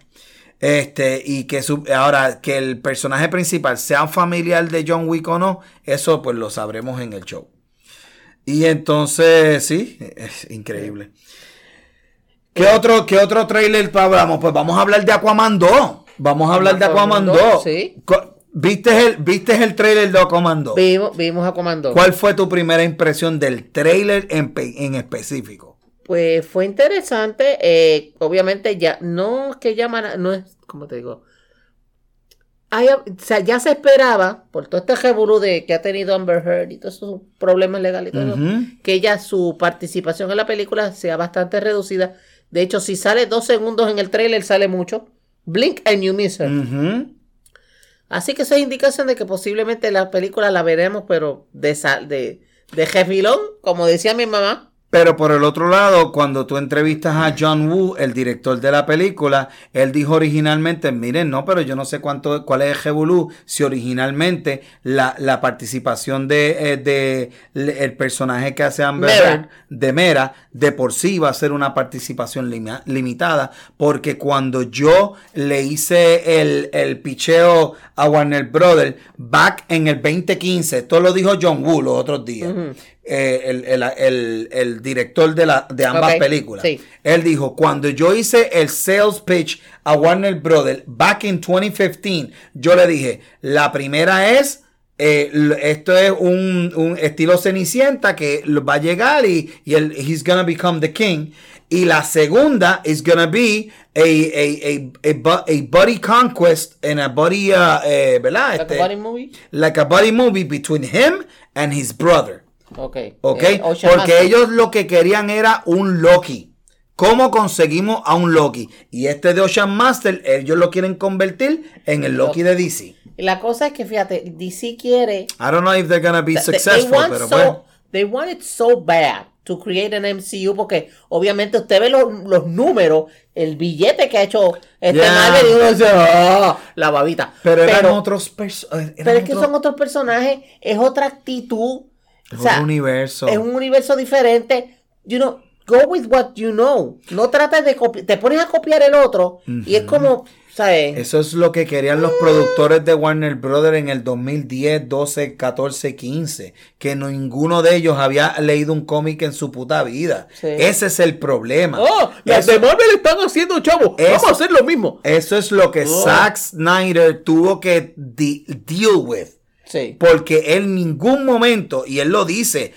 Este, y que su- ahora, que el personaje principal sea familiar de John Wick o no, eso pues lo sabremos en el show. Y entonces, sí, es increíble. ¿Qué otro, qué otro trailer hablamos? Pues vamos a hablar de Aquaman 2. Vamos a hablar de Aquaman Aquaman 2. 2, sí. ¿Viste el, ¿Viste el trailer de Aquaman 2? Vimos, vimos a Comando. ¿Cuál fue tu primera impresión del trailer en, en específico? Pues fue interesante. eh, obviamente ya, no es que llaman, no es, ¿cómo te digo? Hay- o sea, ya se esperaba, por todo este revolú de que ha tenido Amber Heard y todos esos problemas legales y todo, Ujú. que ella, su participación en la película sea bastante reducida. De hecho, si sale dos segundos en el trailer, sale mucho. Blink and you miss her. Así que eso es indicación de que posiblemente la película la veremos, pero de, sal- de, de jefilón, como decía mi mamá. Pero por el otro lado, cuando tú entrevistas a John Woo, el director de la película, él dijo originalmente, miren, no, pero yo no sé cuánto, cuál es el Jebulú, si originalmente la, la participación de, eh, de el personaje que hace Amber Mera. De Mera, de por sí va a ser una participación lima- limitada, porque cuando yo le hice el, el picheo a Warner Brothers, back en el 2015, esto lo dijo John Woo los otros días, eh, el, el- el- el director de, la, de ambas películas. sí. Él dijo, cuando yo hice el sales pitch a Warner Brothers back in 2015, yo le dije, la primera es, eh, esto es un, un estilo Cenicienta que va a llegar y, y el, he's gonna become the king. Y la segunda is gonna be a, a, a, a, bu- a buddy conquest and a buddy, uh, eh, ¿verdad? Like a Este, buddy movie. like a buddy movie between him and his brother. Ok. ¿Ok? Eh, Porque ellos lo que querían era un Loki. ¿Cómo conseguimos a un Loki? Y este de Ocean Master, ellos lo quieren convertir en el Loki de DC. La cosa es que, fíjate, DC quiere. I don't know if they're gonna be they- they successful, want pero so- pues. They want it so bad to create an MCU porque obviamente usted ve los, los números, el billete que ha hecho este Yeah. Marvel y uno dice, "Ah", la babita. Pero eran otros personajes. pero es que son otros personajes, es otra actitud. O sea, otro universo. es un universo diferente. You know, go with what you know. No trates de copiar, te pones a copiar el otro y es como, ¿sabes? Eso es lo que querían los productores de Warner Brothers en el 2010, 12, 14, 15. Que no- ninguno de ellos había leído un cómic en su puta vida. Sí. Ese es el problema. Oh, las de Marvel están haciendo, chavo. Eso- Vamos a hacer lo mismo. Eso es lo que Oh. Zack Snyder tuvo que deal with. Porque en ningún momento, y él lo dice,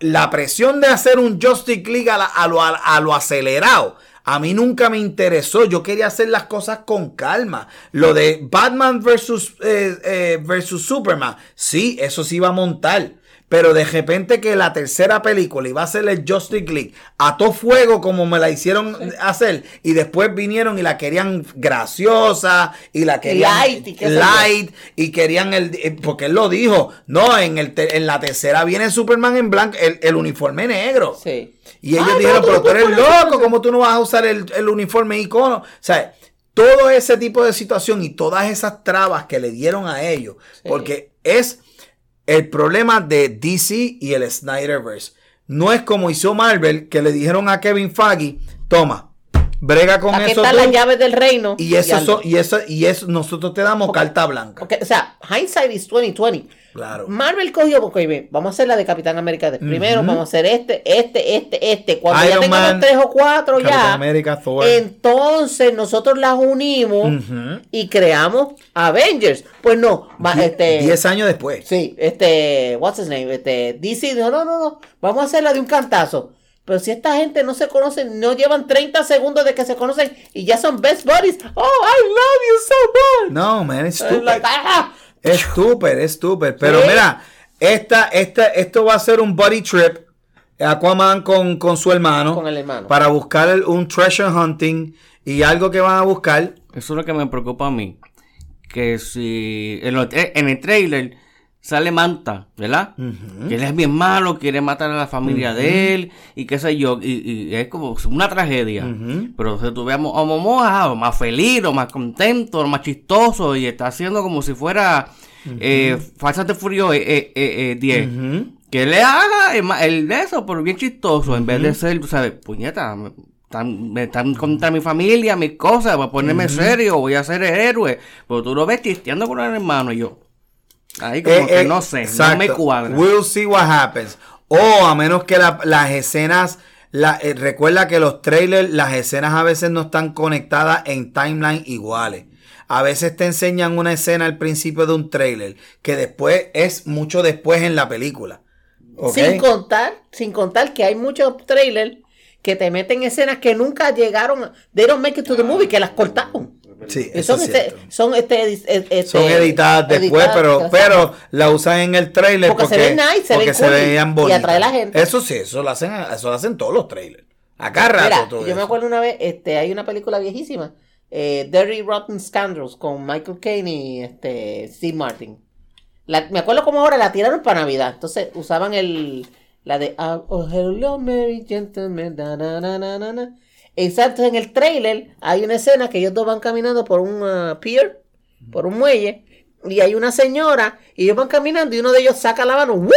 la presión de hacer un Justice League a, la- a lo, a lo acelerado, A mí nunca me interesó. Yo quería hacer las cosas con calma. Lo de Batman versus, eh, eh, versus Superman, sí, eso sí iba a montar. Pero de repente que la tercera película iba a ser el Justice League a todo fuego como me la hicieron hacer y después vinieron y la querían graciosa y la querían Light, y qué sé yo. light y querían el eh, porque él lo dijo no en el en la tercera viene Superman en blanco el, el uniforme negro Sí. y ellos dijeron tú pero no tú eres loco eso". cómo tú no vas a usar el, el uniforme icono o sea todo ese tipo de situación y todas esas trabas que le dieron a ellos porque es el problema de DC y el Snyderverse. No es como hizo Marvel, que le dijeron a Kevin Feige, toma, brega con Aquí eso están las llaves del reino. y eso, y eso, y eso, nosotros te damos carta blanca. Porque, o sea, hindsight is 2020. Claro. Marvel cogió, porque vamos a hacer la de Capitán América de primero, vamos a hacer este, este, este, este. Cuando ya Iron tengamos Man, tres o cuatro Capitán ya, América, Thor. entonces nosotros las unimos y creamos Avengers. Pues no, Die- este, Diez años después. sí, este, what's his name, este, DC, no, no, no, no, vamos a hacerla de un cantazo. Pero si esta gente no se conocen, no llevan 30 segundos de que se conocen y ya son best buddies. Oh, I love you so much. No, man, es I'm stupid. like, ah. Es stupid, es stupid. Pero Sí. mira, esta, esta, esto va a ser un body trip. Aquaman con, con su hermano. Con el hermano. Para buscar el- un treasure hunting y algo que van a buscar. Eso es lo que me preocupa a mí. Que si en, lo- en el trailer sale Manta, ¿verdad? Que él es bien malo, quiere matar a la familia de él y qué sé yo. Y, y es como una tragedia. Pero si ves a Mo- a Momoa más feliz, o más contento, o más chistoso y está haciendo como si fuera eh, Fast and Furious eh, eh, eh, eh, 10. Que le haga el, el de eso, pero bien chistoso, en vez de ser, tú sabes, puñeta, me están, me están contra mi familia, mis cosas, voy a ponerme serio, voy a ser el héroe. Pero tú lo ves chisteando con el hermano y yo. Ahí como Eh, que eh, no sé, exacto. no me cuadra. We'll see what happens. O a menos que la- las escenas, la- eh, recuerda que los trailers, las escenas a veces no están conectadas en timeline iguales. A veces te enseñan una escena al principio de un trailer que después es mucho después en la película. Sin contar, sin contar que hay muchos trailers que te meten escenas que nunca llegaron, they don't make it to the movie, que las cortaron. Sí, eso son es este, son este, este- este- Son editadas después, editadas, pero, pero la usan en el trailer Porque porque, se ven nice, se porque ven se veían y bonitas. atrae a la gente. Eso sí, eso lo hacen, eso lo hacen todos los trailers. Acá rato Mira, todo yo me acuerdo una vez, este, hay una película viejísima, eh, Dirty Rotten Scandals, con Michael Caine y este, Steve Martin. La- me acuerdo como ahora la tiraron para Navidad. Entonces usaban el, la de ah, oh, Hello Mary Gentlemen, da, na, na, na, na, na. Exacto, en el trailer hay una escena que ellos dos van caminando por un ah, pier, por un muelle, y hay una señora, y ellos van caminando, y uno de ellos saca la mano, ¡wup!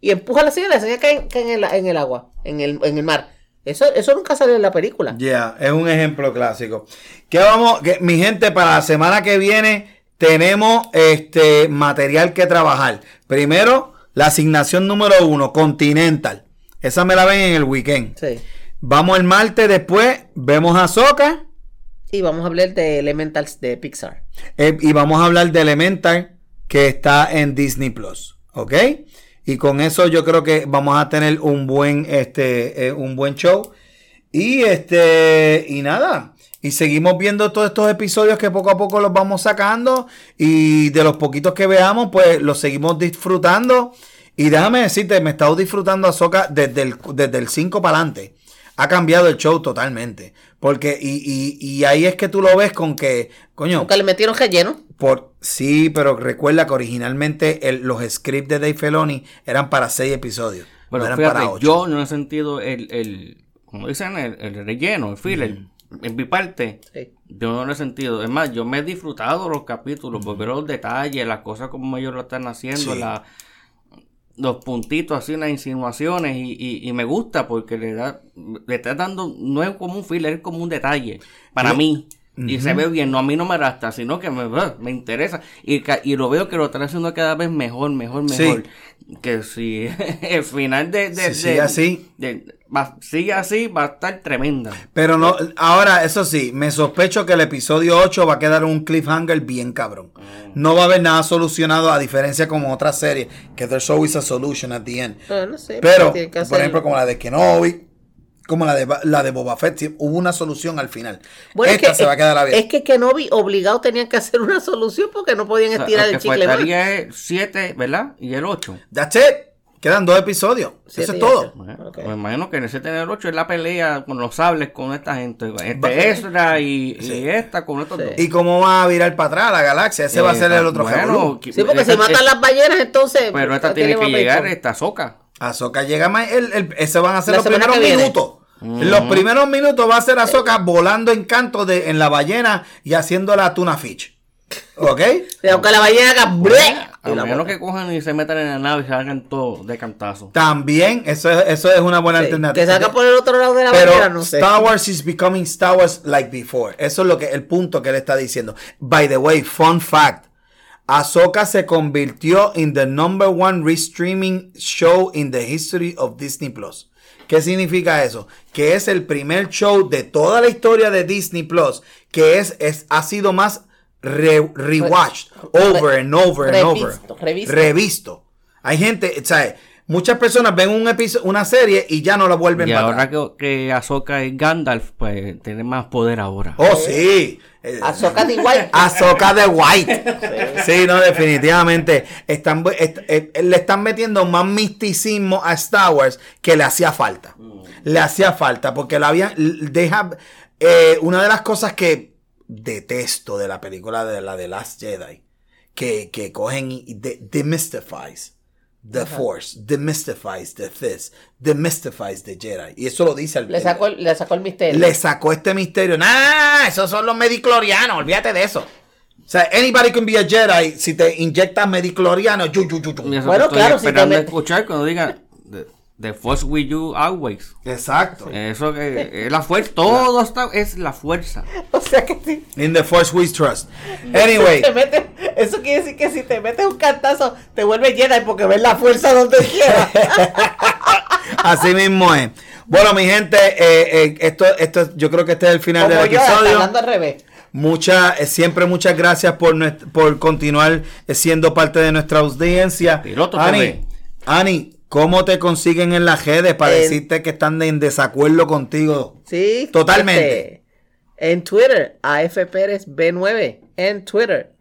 y empuja a la señora, y la señora cae, en- cae en, el, en el agua, en el, en el mar. Eso, eso nunca salió en la película. Ya, es un ejemplo clásico. Que vamos, que, mi gente, para la semana que viene tenemos este material que trabajar. Primero, la asignación número uno, Continental. Esa me la ven en el weekend. Sí. Vamos el martes después, vemos a Soca Y vamos a hablar de Elementals de Pixar. eh, y vamos a hablar de Elemental que está en Disney Plus. ¿Ok? Y con eso yo creo que vamos a tener un buen, este, eh, un buen show. Y este, y nada. Y seguimos viendo todos estos episodios que poco a poco los vamos sacando. Y de los poquitos que veamos, pues los seguimos disfrutando. Y déjame decirte, me he estado disfrutando Ahsoka desde el, desde el 5 para adelante. Ha cambiado el show totalmente. Porque, y, y, y ahí es que tú lo ves con que, coño, Nunca le metieron relleno. por, sí, pero recuerda que originalmente el- los scripts de Dave Filoni eran para seis episodios. Pero no eran fíjate, para ocho. yo no he sentido el, el como dicen, el, el relleno, el filler. En mi parte, Sí. yo no lo he sentido. Es más, yo me he disfrutado los capítulos, por ver los detalles, las cosas como ellos lo están haciendo, Sí. la- los puntitos así, las insinuaciones, y, y- y me gusta porque le da, le está dando, no es como un filler, es como un detalle, para Sí. mí. Y se ve bien, no a mí no me rasta, sino que me, ah, me interesa. Y, ca- y lo veo que lo están haciendo cada vez mejor, mejor, Sí. mejor. Que si el final de... de, Si de- así. de- va- sigue así, va a estar tremenda. Pero no, ahora, eso sí, me sospecho que el episodio 8 va a quedar un cliffhanger bien cabrón. No va a haber nada solucionado, a diferencia como otras series, que there's always a solution at the end. No, no sé. Pero, por hacer- ejemplo, como la de Kenobi, como la de, la de Boba Fett, sí, hubo una solución al final. Bueno, es Esta que, se va a quedar abierta. es que Kenobi obligado tenían que hacer una solución porque no podían O sea, estirar el que chicle más. faltaría es 7, ¿verdad? Y el 8. That's it. Quedan dos episodios. Siete Eso es todo. Bueno. Me imagino que en ese tener 8 es la pelea con los sables con esta gente. Este Ezra y, y esta con estos Sí. dos. ¿Y cómo va a virar para atrás la galaxia? Ese va a ser el otro bueno, que- Sí, porque esta- si matan es- las ballenas, entonces. Pero esta ¿a qué tiene que llegar, pedir? esta soca. Ahsoka llega más. El, el- ese van a ser La los primeros minutos. Los primeros minutos va a ser Ahsoka volando en canto de, en la ballena y haciendo la tuna fish. ¿Ok? Sí, Aunque la ballena haga. ¡bleh! A y la menos que cojan y se metan en la nave y se hagan todo de cantazo. También, eso es, eso es una buena Sí, alternativa. Que salga por el otro lado de la Pero ballena, no sé. Star Wars is becoming Star Wars like before. Eso es lo que el punto que él está diciendo. By the way, fun fact. Ahsoka se convirtió en the number one restreaming show in the history of Disney Plus. ¿Qué significa eso? Que es el primer show de toda la historia de Disney Plus que es, es ha sido más re- rewatched over and over and over. Revisto, revisto. Hay gente, ¿sabes? Muchas personas ven un episodio, una serie y ya no la vuelven Y para ahora atrás. que, que Ahsoka es Gandalf, pues tiene más poder ahora. Oh, sí. Eh, Ahsoka de igual. Ahsoka de White. Sí, no, definitivamente. Están, est- eh, le están metiendo más misticismo a Star Wars que le hacía falta. Le hacía falta porque la habían. Deja, eh, una de las cosas que detesto de la película de la de Last Jedi, que, que cogen y de- demystifies the Force, demystifies the this, demystifies the Jedi. Y eso lo dice el Le sacó, el- le sacó el misterio. le sacó este misterio. Nah, esos son los mediclorianos, olvídate de eso. O sea, anybody can be a Jedi si te inyectas medicloriano. Bueno, claro, si te escuchar cuando digan the, force with you always. Exacto. Eso que es la fuerza, todo está, es la fuerza. O sea que sí. In the Force we trust. Anyway, Te metes- eso quiere decir que si te metes un cantazo, te vuelves Jedi porque ves la fuerza donde quiera. así mismo es. Bueno, mi gente, eh, eh, esto, esto, yo creo que este es el final Como del yo, episodio. hablando al revés. Muchas, eh, siempre muchas gracias por, por continuar siendo parte de nuestra audiencia. Piloto Ani. Ani, ¿cómo te consiguen en las redes para En- decirte que están en desacuerdo contigo? Sí. Totalmente. este, en Twitter, AF Pérez B9. En Twitter.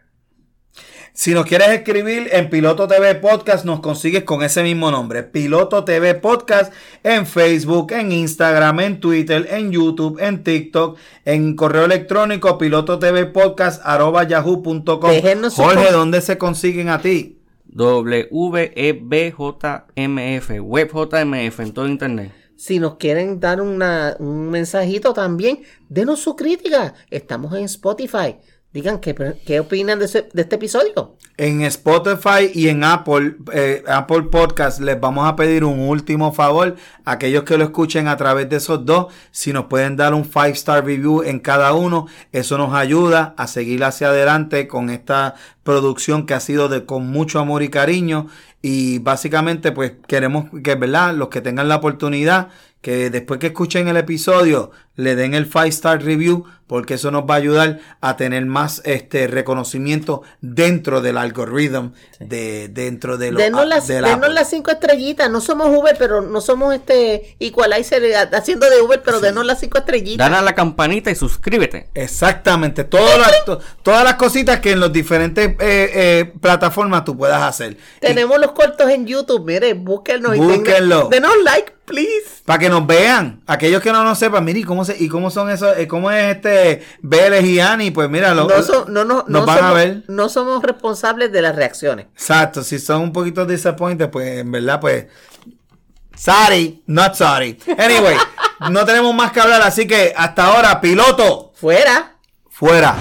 Si nos quieres escribir en Piloto TV Podcast, nos consigues con ese mismo nombre. Piloto TV Podcast en Facebook, en Instagram, en Twitter, en YouTube, en TikTok, en correo electrónico piloto TV Podcast arroba yahoo.com. Jorge, ¿dónde se consiguen a ti? W-E-B-J-M-F, WebJMF en todo internet. Si nos quieren dar una- un mensajito también, denos su crítica. Estamos en Spotify. Digan qué, qué opinan de, ese- de este episodio. En Spotify y en Apple, eh, Apple Podcast les vamos a pedir un último favor. Aquellos que lo escuchen a través de esos dos, si nos pueden dar un 5 star review en cada uno, eso nos ayuda a seguir hacia adelante con esta producción que ha sido de con mucho amor y cariño. Y básicamente, pues queremos que, ¿verdad? Los que tengan la oportunidad, que después que escuchen el episodio, le den el 5 star review, porque eso nos va a ayudar a tener más este reconocimiento dentro del algoritmo, de, dentro de lo Denos las, del denos las cinco estrellitas. No somos Uber, pero no somos este Equalizer eh, haciendo de Uber, pero denos las cinco estrellitas. Dale a la campanita y suscríbete. Exactamente, todas las, to- todas las cositas que en las diferentes eh, eh, plataformas tú puedas hacer. Tenemos los cortos en YouTube. Mire, búsquenlos. y tengan- Búsquenlo. Denos like, please. Para que nos vean, aquellos que no nos sepan, mire, ¿y cómo, se, y cómo son esos, eh, cómo es este Vélez y Ani? Pues mira, lo- No, so- no, no, nos no van somos, a ver. no somos responsables de las reacciones. Exacto, si son un poquito disappointed, pues en verdad, pues. Sorry, not sorry. Anyway, no tenemos más que hablar, así que hasta ahora, piloto, Fuera. fuera.